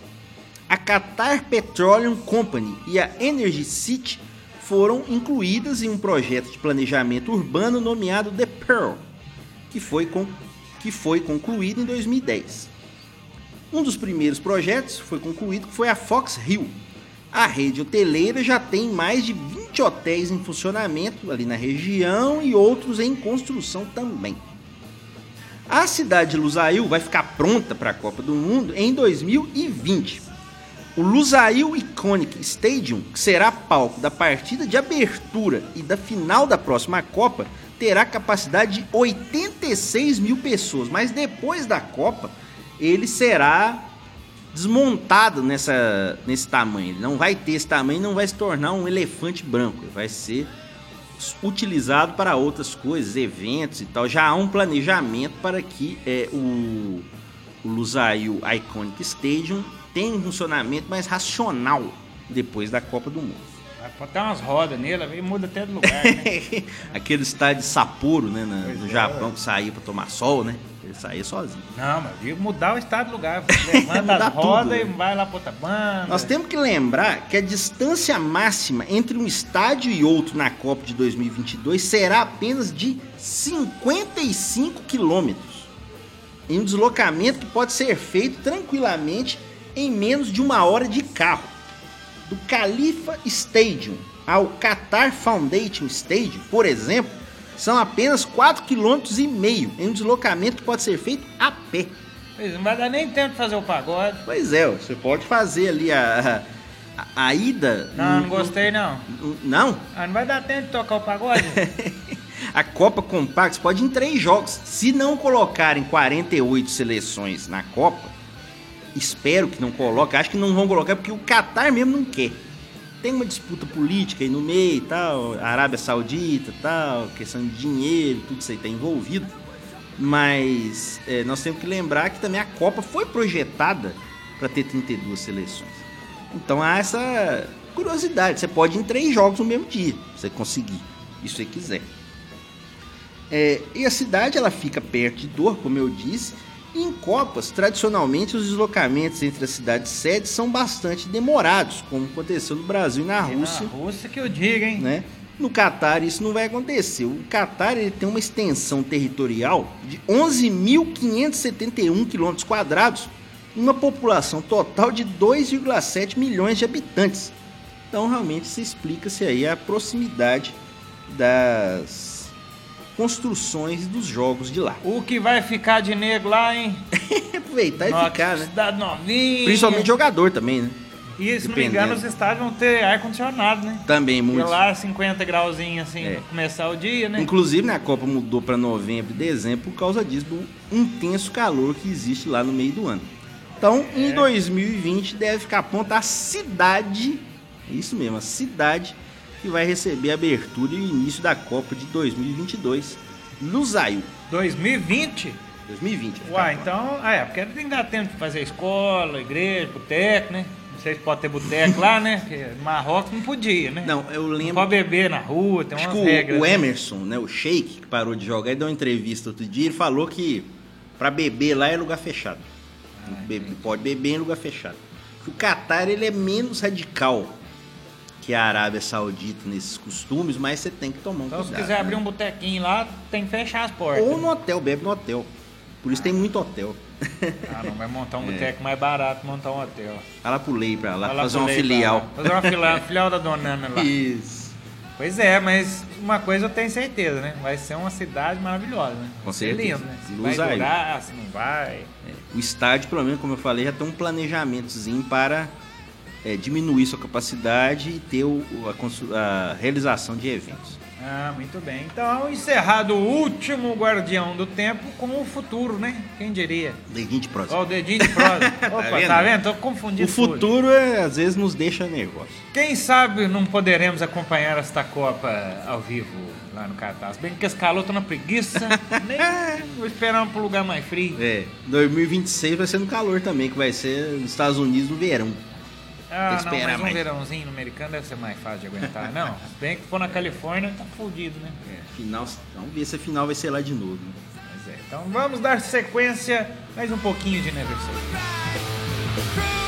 A Qatar Petroleum Company e a Energy City foram incluídas em um projeto de planejamento urbano nomeado The Pearl, que foi, con- que foi concluído em 2010. Um dos primeiros projetos foi concluído que foi a Fox Hill. A rede hoteleira já tem mais de 20 hotéis em funcionamento ali na região e outros em construção também. A cidade de Lusail vai ficar pronta para a Copa do Mundo em 2020. O Lusail Iconic Stadium, que será palco da partida de abertura e da final da próxima Copa, terá capacidade de 86 mil pessoas. Mas depois da Copa, ele será desmontado nessa, nesse tamanho. Ele não vai ter esse tamanho, não vai se tornar um elefante branco. Ele vai ser utilizado para outras coisas, eventos e tal. Já há um planejamento para que é, o, o Lusail Iconic Stadium tenha um funcionamento mais racional depois da Copa do Mundo. Botar umas rodas nele, aí muda até de lugar, né? Aquele estádio de Sapporo, né, na- no é. Japão, que saía para tomar sol, né? Ele saía sozinho. Não, mas digo mudar o estado do lugar. Levanta as rodas tudo, e né? vai lá pra outra banda. Nós temos que lembrar que a distância máxima entre um estádio e outro na Copa de 2022 será apenas de 55 quilômetros. Em um deslocamento que pode ser feito tranquilamente em menos de uma hora de carro. Do Khalifa Stadium ao Qatar Foundation Stadium, por exemplo, são apenas 4,5 km em um deslocamento que pode ser feito a pé. Pois, Não vai dar nem tempo de fazer o pagode. Pois é, você pode fazer ali a, a, a ida. Não, não gostei não. Não? Ah, não vai dar tempo de tocar o pagode? A Copa Compact pode ir em três jogos. Se não colocarem 48 seleções na Copa, espero que não coloquem. Acho que não vão colocar porque o Qatar mesmo não quer. Tem uma disputa política aí no meio e tal, Arábia Saudita tal, questão de dinheiro, tudo isso aí tá envolvido. Mas é, nós temos que lembrar que também a Copa foi projetada para ter 32 seleções. Então há essa curiosidade. Você pode ir em três jogos no mesmo dia, se você conseguir, se você quiser. É, e a cidade ela fica perto de Dor, como eu disse. Em Copas, tradicionalmente, os deslocamentos entre as cidades sedes são bastante demorados, como aconteceu no Brasil e na Rússia Na Rússia que eu diga, hein? né? No Catar isso não vai acontecer. O Catar ele tem uma extensão territorial de 11.571 quilômetros quadrados, uma população total de 2,7 milhões de habitantes. Então realmente se explica-se aí a proximidade das construções dos jogos de lá. O que vai ficar de negro lá, hein? Aproveitar e Nossa, ficar, né? Cidade novinha. Principalmente jogador também, né? E se não me engano, os estádios vão ter ar-condicionado, né? Também Porque muito. lá 50 grauzinhos assim, É. começar o dia, né? Inclusive, né, a Copa mudou para novembro e dezembro por causa disso, do intenso calor que existe lá no meio do ano. Então, em É. 2020, deve ficar pronta a cidade, isso mesmo, a cidade que vai receber a abertura e o início da Copa de 2022, Lusail. 2020? 2020. vai Uai, ficar pronta. então. Ah, é, porque tem que dar tempo de fazer escola, igreja, boteco, né? Não sei se pode ter boteco lá, né? Porque no Marrocos não podia, né? Não, eu Não lembro. pode beber na rua, tem Acho umas o, o né? Emerson, né, o Sheik, que parou de jogar, ele deu uma entrevista outro dia, ele falou que pra beber lá é lugar fechado. Ah, Bebe- pode beber em lugar fechado. O Qatar ele é menos radical que a Arábia Saudita nesses costumes, mas você tem que tomar um Então, se cuidado. quiser abrir né? um botequinho lá, tem que fechar as portas. Ou no hotel, bebe no hotel. Por isso tem muito hotel. Ah, não, vai montar um É. boteco mais barato, montar um hotel. Fala pro Lei pra lá, fazer uma Lei filial. Fazer uma filial, filial da Dona Ana lá. Isso. Pois é, mas uma coisa eu tenho certeza, né? Vai ser uma cidade maravilhosa, né? Com certeza. lindo, né? Se Luz vai aí. durar, se não vai. É, o estádio, pelo menos, como eu falei, já tem um planejamentozinho para é, diminuir sua capacidade e ter o- a, a realização de eventos. Ah, muito bem. Então, encerrado o último Guardião do Tempo com o futuro, né? Quem diria? Dedinho de próximo. Ó, o dedinho de prosa. Opa, vendo? tá vendo? Tô confundindo O futuro, é, às vezes, nos deixa nervosos. Quem sabe não poderemos acompanhar esta Copa ao vivo lá no Catar. Bem que esse calor tá na preguiça, nem vou esperar pro lugar mais frio. É, 2026 vai ser no calor também, que vai ser nos Estados Unidos no verão. Ah, não, mas um mais. verãozinho no americano deve ser mais fácil de aguentar. Não, se bem que for na Califórnia, tá fudido, né? É, final, vamos ver se a final vai ser lá de novo. né? Pois é. Então vamos dar sequência, mais um pouquinho de Never Say.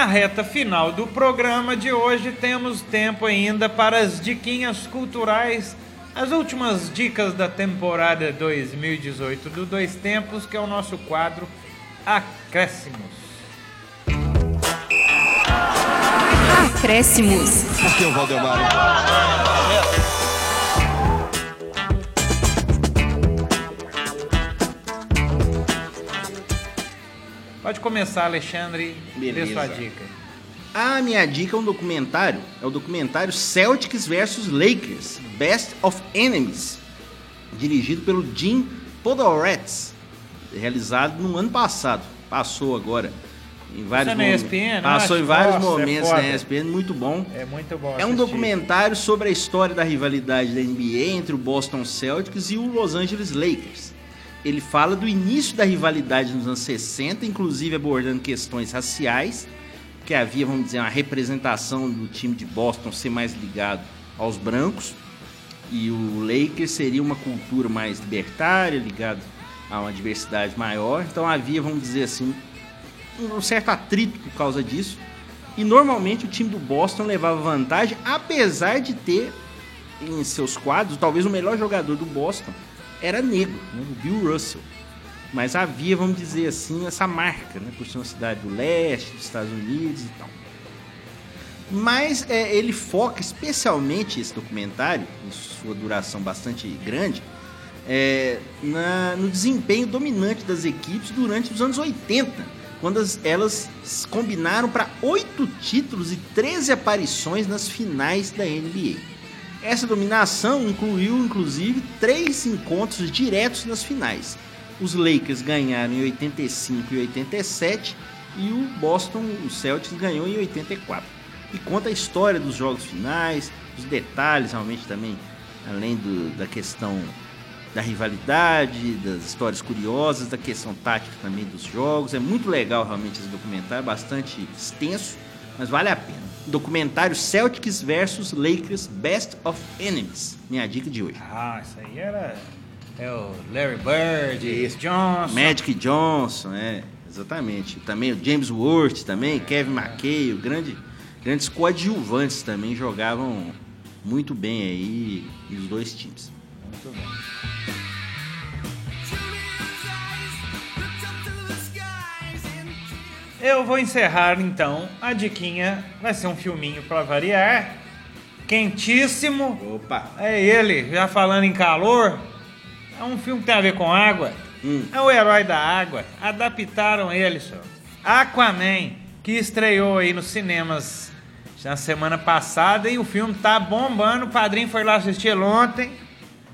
Na reta final do programa de hoje, temos tempo ainda para as diquinhas culturais, as últimas dicas da temporada 2018 do Dois Tempos, que é o nosso quadro Acréscimos. Acréscimos. Aqui é o Valdemar. Pode começar, Alexandre. Dê Beleza. sua dica. A minha dica é um documentário, é o documentário Celtics vs Lakers, Best of Enemies, dirigido pelo Jim Podolretz, realizado no ano passado, passou agora em vários é na momentos. ESPN, passou acho? em vários Nossa, é momentos foda. na ESPN, muito bom. É muito bom. É um documentário sobre a história da rivalidade da NBA entre o Boston Celtics e o Los Angeles Lakers. Ele fala do início da rivalidade nos anos 60, inclusive abordando questões raciais, que havia, vamos dizer, uma representação do time de Boston ser mais ligado aos brancos, e o Lakers seria uma cultura mais libertária, ligado a uma diversidade maior. Então havia, vamos dizer assim, um certo atrito por causa disso. E normalmente o time do Boston levava vantagem, apesar de ter em seus quadros, talvez o melhor jogador do Boston era negro, né, o Bill Russell. Mas havia, vamos dizer assim, essa marca, né, por ser uma cidade do leste, dos Estados Unidos e tal. Mas é, ele foca especialmente esse documentário, em sua duração bastante grande, é, na- no desempenho dominante das equipes durante os anos 80, quando as- elas combinaram para oito títulos e 13 aparições nas finais da NBA. Essa dominação incluiu, inclusive, três encontros diretos nas finais. Os Lakers ganharam em 85 e 87 e o Boston, o Celtics, ganhou em 84. E conta a história dos jogos finais, os detalhes realmente também, além do- da questão da rivalidade, das histórias curiosas, da questão tática também dos jogos. É muito legal realmente esse documentário, bastante extenso, mas vale a pena. Documentário Celtics versus Lakers Best of Enemies. Minha dica de hoje. Ah, isso aí era. É o Larry Bird, Johnson. Magic Johnson, é, exatamente. Também o James Worth também, Kevin McKay, o grande, grandes coadjuvantes também jogavam muito bem aí nos dois times. Muito bem. Eu vou encerrar então. A diquinha vai ser um filminho pra variar. Quentíssimo. Opa! É ele, já falando em calor. É um filme que tem a ver com água. Hum. É o herói da água. Adaptaram ele, senhor. Aquaman, que estreou aí nos cinemas na semana passada e o filme tá bombando. O padrinho foi lá assistir ontem.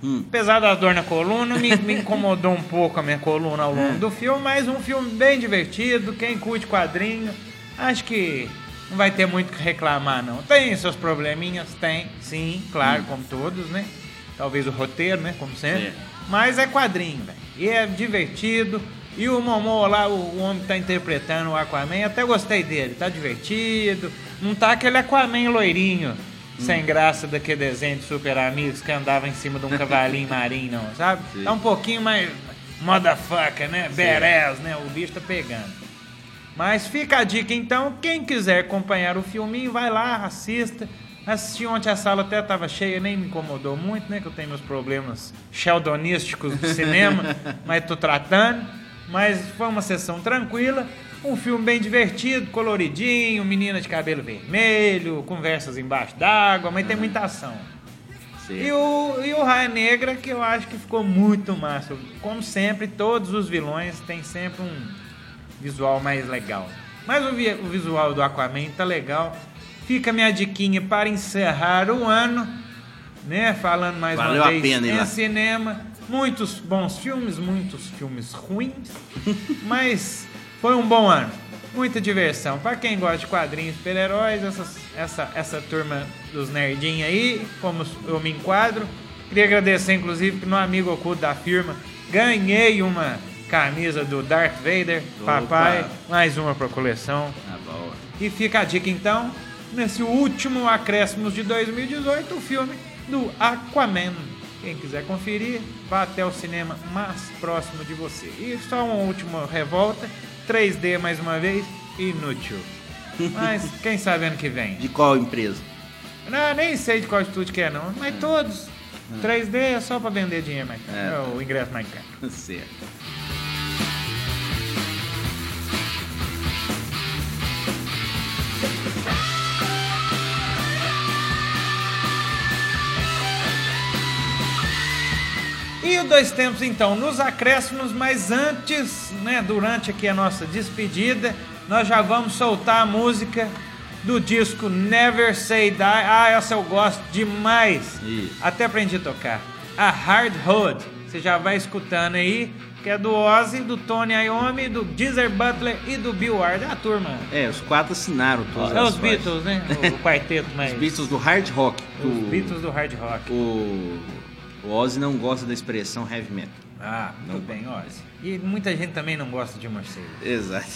Hum. Apesar das dor na coluna, me, me incomodou um pouco a minha coluna ao longo do filme, mas um filme bem divertido. Quem curte quadrinho, acho que não vai ter muito o que reclamar, não. Tem seus probleminhas? Tem, sim, claro, como todos, né? Talvez o roteiro, né? Como sempre. É. Mas é quadrinho, velho. E é divertido. E o Momo lá, o, o homem que tá interpretando o Aquaman, até gostei dele. Tá divertido. Não tá aquele Aquaman loirinho, sem graça daquele desenho de Super Amigos que andava em cima de um cavalinho marinho, não, sabe? Sim. Tá um pouquinho mais motherfucker, né? Badass, né? O bicho tá pegando. Mas fica a dica então, quem quiser acompanhar o filminho, vai lá, assista. Assisti ontem a sala até tava cheia, nem me incomodou muito, né? Que eu tenho meus problemas sheldonísticos do cinema, mas tô tratando. Mas foi uma sessão tranquila, um filme bem divertido, coloridinho, menina de cabelo vermelho, conversas embaixo d'água, mas tem muita ação. E o, e o Raia Negra, que eu acho que ficou muito massa. Como sempre, todos os vilões têm sempre um visual mais legal. Mas o, vi- o visual do Aquaman tá legal. Fica a minha diquinha para encerrar o ano, né? Falando mais Valeu uma vez pena em cinema. Muitos bons filmes, muitos filmes ruins, mas foi um bom ano. Muita diversão. Para quem gosta de quadrinhos super-heróis, essas- essa, essa turma dos nerdinhos aí, como eu me enquadro. Queria agradecer, inclusive, que no amigo oculto da firma ganhei uma camisa do Darth Vader, Opa. papai. Mais uma para coleção. Tá bom. E fica a dica então, nesse último Acréscimos de 2018, o filme do Aquaman. Quem quiser conferir, vá até o cinema mais próximo de você. E só uma última revolta, 3D mais uma vez, inútil. Mas quem sabe ano que vem. De qual empresa? Não, nem sei de qual estúdio que é não, mas todos. 3D é só pra vender dinheiro, mas É. é o ingresso mais caro. certo. E o Dois Tempos, então, nos acréscimos, mas antes, né, durante aqui a nossa despedida, nós já vamos soltar a música do disco Never Say Die. Ah, essa eu gosto demais. Isso. Até aprendi a tocar. A Hard Road. Você já vai escutando aí, que é do Ozzy, do Tony Iommi, do Geezer Butler e do Bill Ward. É a turma. É, os quatro assinaram todas É os. Beatles, né? O, o quarteto, mas... Os Beatles do hard rock. que Os Beatles do hard rock. O, o Ozzy não gosta da expressão heavy metal. Ah, tudo bem, Ozzy. E muita gente também não gosta de morcego. Exato.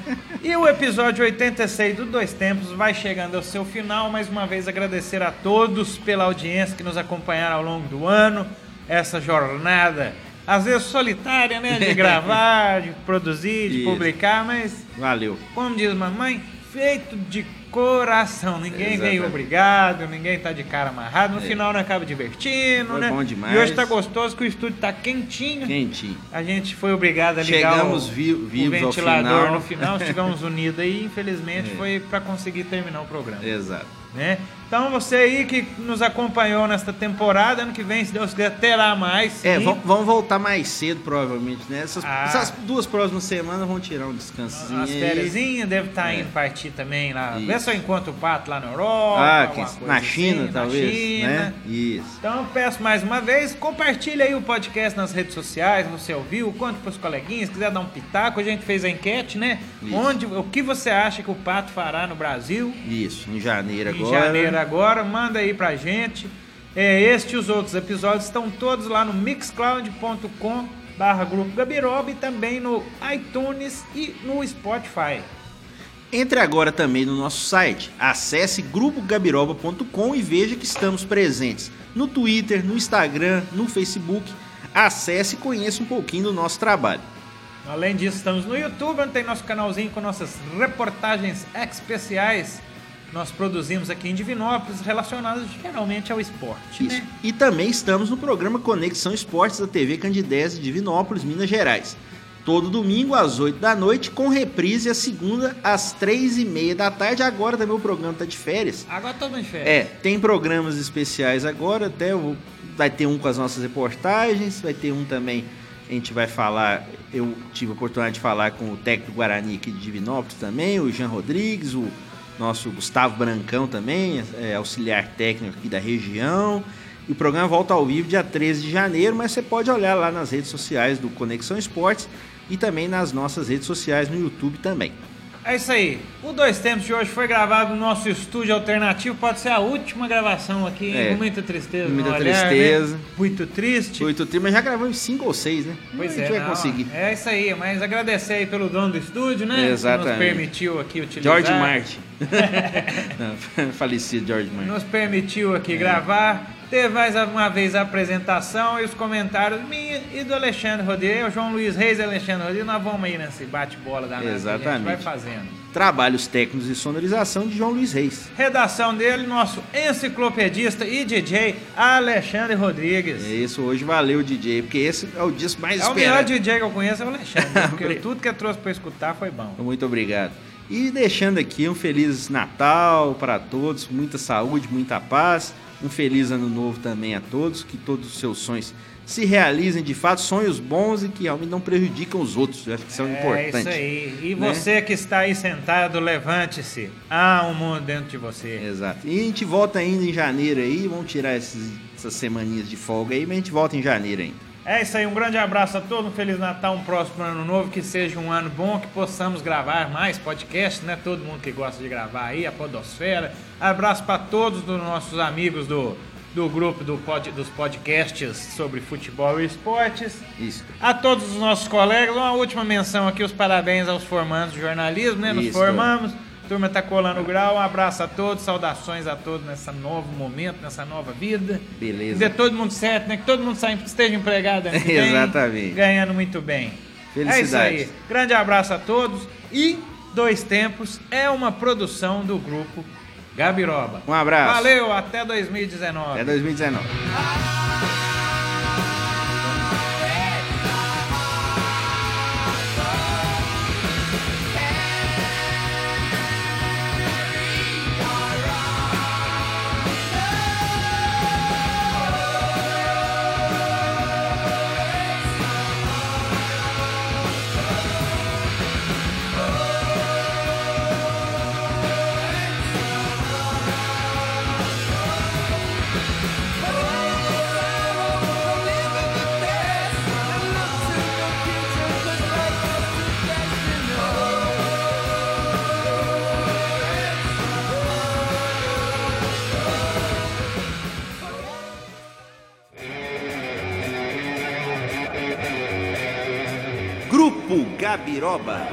E o episódio 86 do Dois Tempos vai chegando ao seu final. Mais uma vez agradecer a todos pela audiência que nos acompanharam ao longo do ano. Essa jornada, às vezes solitária, né? De gravar, de produzir, de Isso. publicar, mas Valeu. como diz mamãe, feito de coração. Ninguém Exatamente. veio obrigado, ninguém tá de cara amarrado. No final nós acaba divertindo, Foi né? bom demais. E hoje tá gostoso que o estúdio tá quentinho. Quentinho. A gente foi obrigado a ligar Chegamos o, vi- o vivos ao ventilador final. no final, estivemos unidos aí, infelizmente É. foi para conseguir terminar o programa. Exato. Né? Então você aí que nos acompanhou nesta temporada, ano que vem, se Deus quiser, terá mais. É, vão, vão voltar mais cedo, provavelmente, né? Essas, Ah. essas duas próximas semanas vão tirar um descansozinho. As fériasinhas deve estar É. indo partir também lá. Isso. Vê se eu encontro o pato lá na Europa. Ah, que- coisa na China, assim, talvez, Na China. né? Isso. Então peço mais uma vez, compartilha aí o podcast nas redes sociais, você ouviu, conte pros coleguinhas, quiser dar um pitaco, a gente fez a enquete, né? Isso. Onde, o que você acha que o Pato fará no Brasil Isso, em janeiro em agora. janeiro agora? Manda aí pra gente. É, este e os outros episódios estão todos lá no mixcloud.com barra Grupo Gabiroba e também no iTunes e no Spotify. Entre agora também no nosso site. Acesse grupogabiroba.com e veja que estamos presentes no Twitter, no Instagram, no Facebook. Acesse e conheça um pouquinho do nosso trabalho. Além disso, estamos no YouTube, onde tem nosso canalzinho com nossas reportagens especiais. Nós produzimos aqui em Divinópolis, relacionadas geralmente ao esporte. Isso. Né? E também estamos no programa Conexão Esportes da TV Candidez de Divinópolis, Minas Gerais. Todo domingo às 8 da noite, com reprise a segunda às 3 e meia da tarde. Agora também o programa está de férias. Agora estamos em férias. É, tem programas especiais agora, até o- vai ter um com as nossas reportagens, vai ter um também, a gente vai falar, eu tive a oportunidade de falar com o técnico Guarani aqui de Divinópolis também, o Jean Rodrigues, o nosso Gustavo Brancão também, é, auxiliar técnico aqui da região. E o programa volta ao vivo dia 13 de janeiro, mas você pode olhar lá nas redes sociais do Conexão Esportes e também nas nossas redes sociais no YouTube também. É isso aí. O Dois Tempos de hoje foi gravado no nosso estúdio alternativo. Pode ser a última gravação aqui, hein? É. com muita tristeza. Muita olhar, tristeza. né? Muito triste. Oito trimmas, já gravamos cinco ou seis, né? Pois a gente é, vai não, conseguir. É isso aí, mas agradecer aí pelo dono do estúdio, né? Que Exatamente. nos permitiu aqui utilizar. George Martin. Não, falecido George Martin. Nos permitiu aqui É. gravar. Teve mais uma vez a apresentação e os comentários minha e do Alexandre Rodrigues. João Luiz Reis e Alexandre Rodrigues, nós vamos aí nesse bate-bola da Exatamente. A gente vai fazendo. Trabalhos técnicos e sonorização de João Luiz Reis. Redação dele, nosso enciclopedista e DJ Alexandre Rodrigues. É isso, hoje valeu, DJ, porque esse é o disco mais É o melhor esperado. DJ que eu conheço, é o Alexandre. porque tudo que eu trouxe pra escutar foi bom. Muito obrigado. E deixando aqui um feliz Natal para todos, muita saúde, muita paz. Um feliz ano novo também a todos, que todos os seus sonhos se realizem de fato, sonhos bons e que realmente não prejudicam os outros. Eu acho que isso é, É importante. isso aí. E né? você que está aí sentado, levante-se. Há um mundo dentro de você. Exato. E a gente volta ainda em janeiro aí, vamos tirar esses- essas semaninhas de folga aí, mas a gente volta em janeiro ainda. É isso aí, um grande abraço a todos, um Feliz Natal, um próximo ano novo, que seja um ano bom, que possamos gravar mais podcasts, né? Todo mundo que gosta de gravar aí, a Podosfera. Abraço para todos dos nossos amigos do, do grupo do pod, dos podcasts sobre futebol e esportes. Isso. A todos os nossos colegas, uma última menção aqui, os parabéns aos formandos de jornalismo, né? Nos Isso. formamos, turma tá colando o grau, um abraço a todos, saudações a todos nesse novo momento, nessa nova vida. Beleza. Dê todo mundo certo, né? Que todo mundo esteja empregado Exatamente. Ganhando muito bem. É isso aí. Felicidades. Grande abraço a todos e Dois Tempos é uma produção do grupo Gabiroba. Um abraço. Valeu, até 2019. Até 2019. Gabiroba.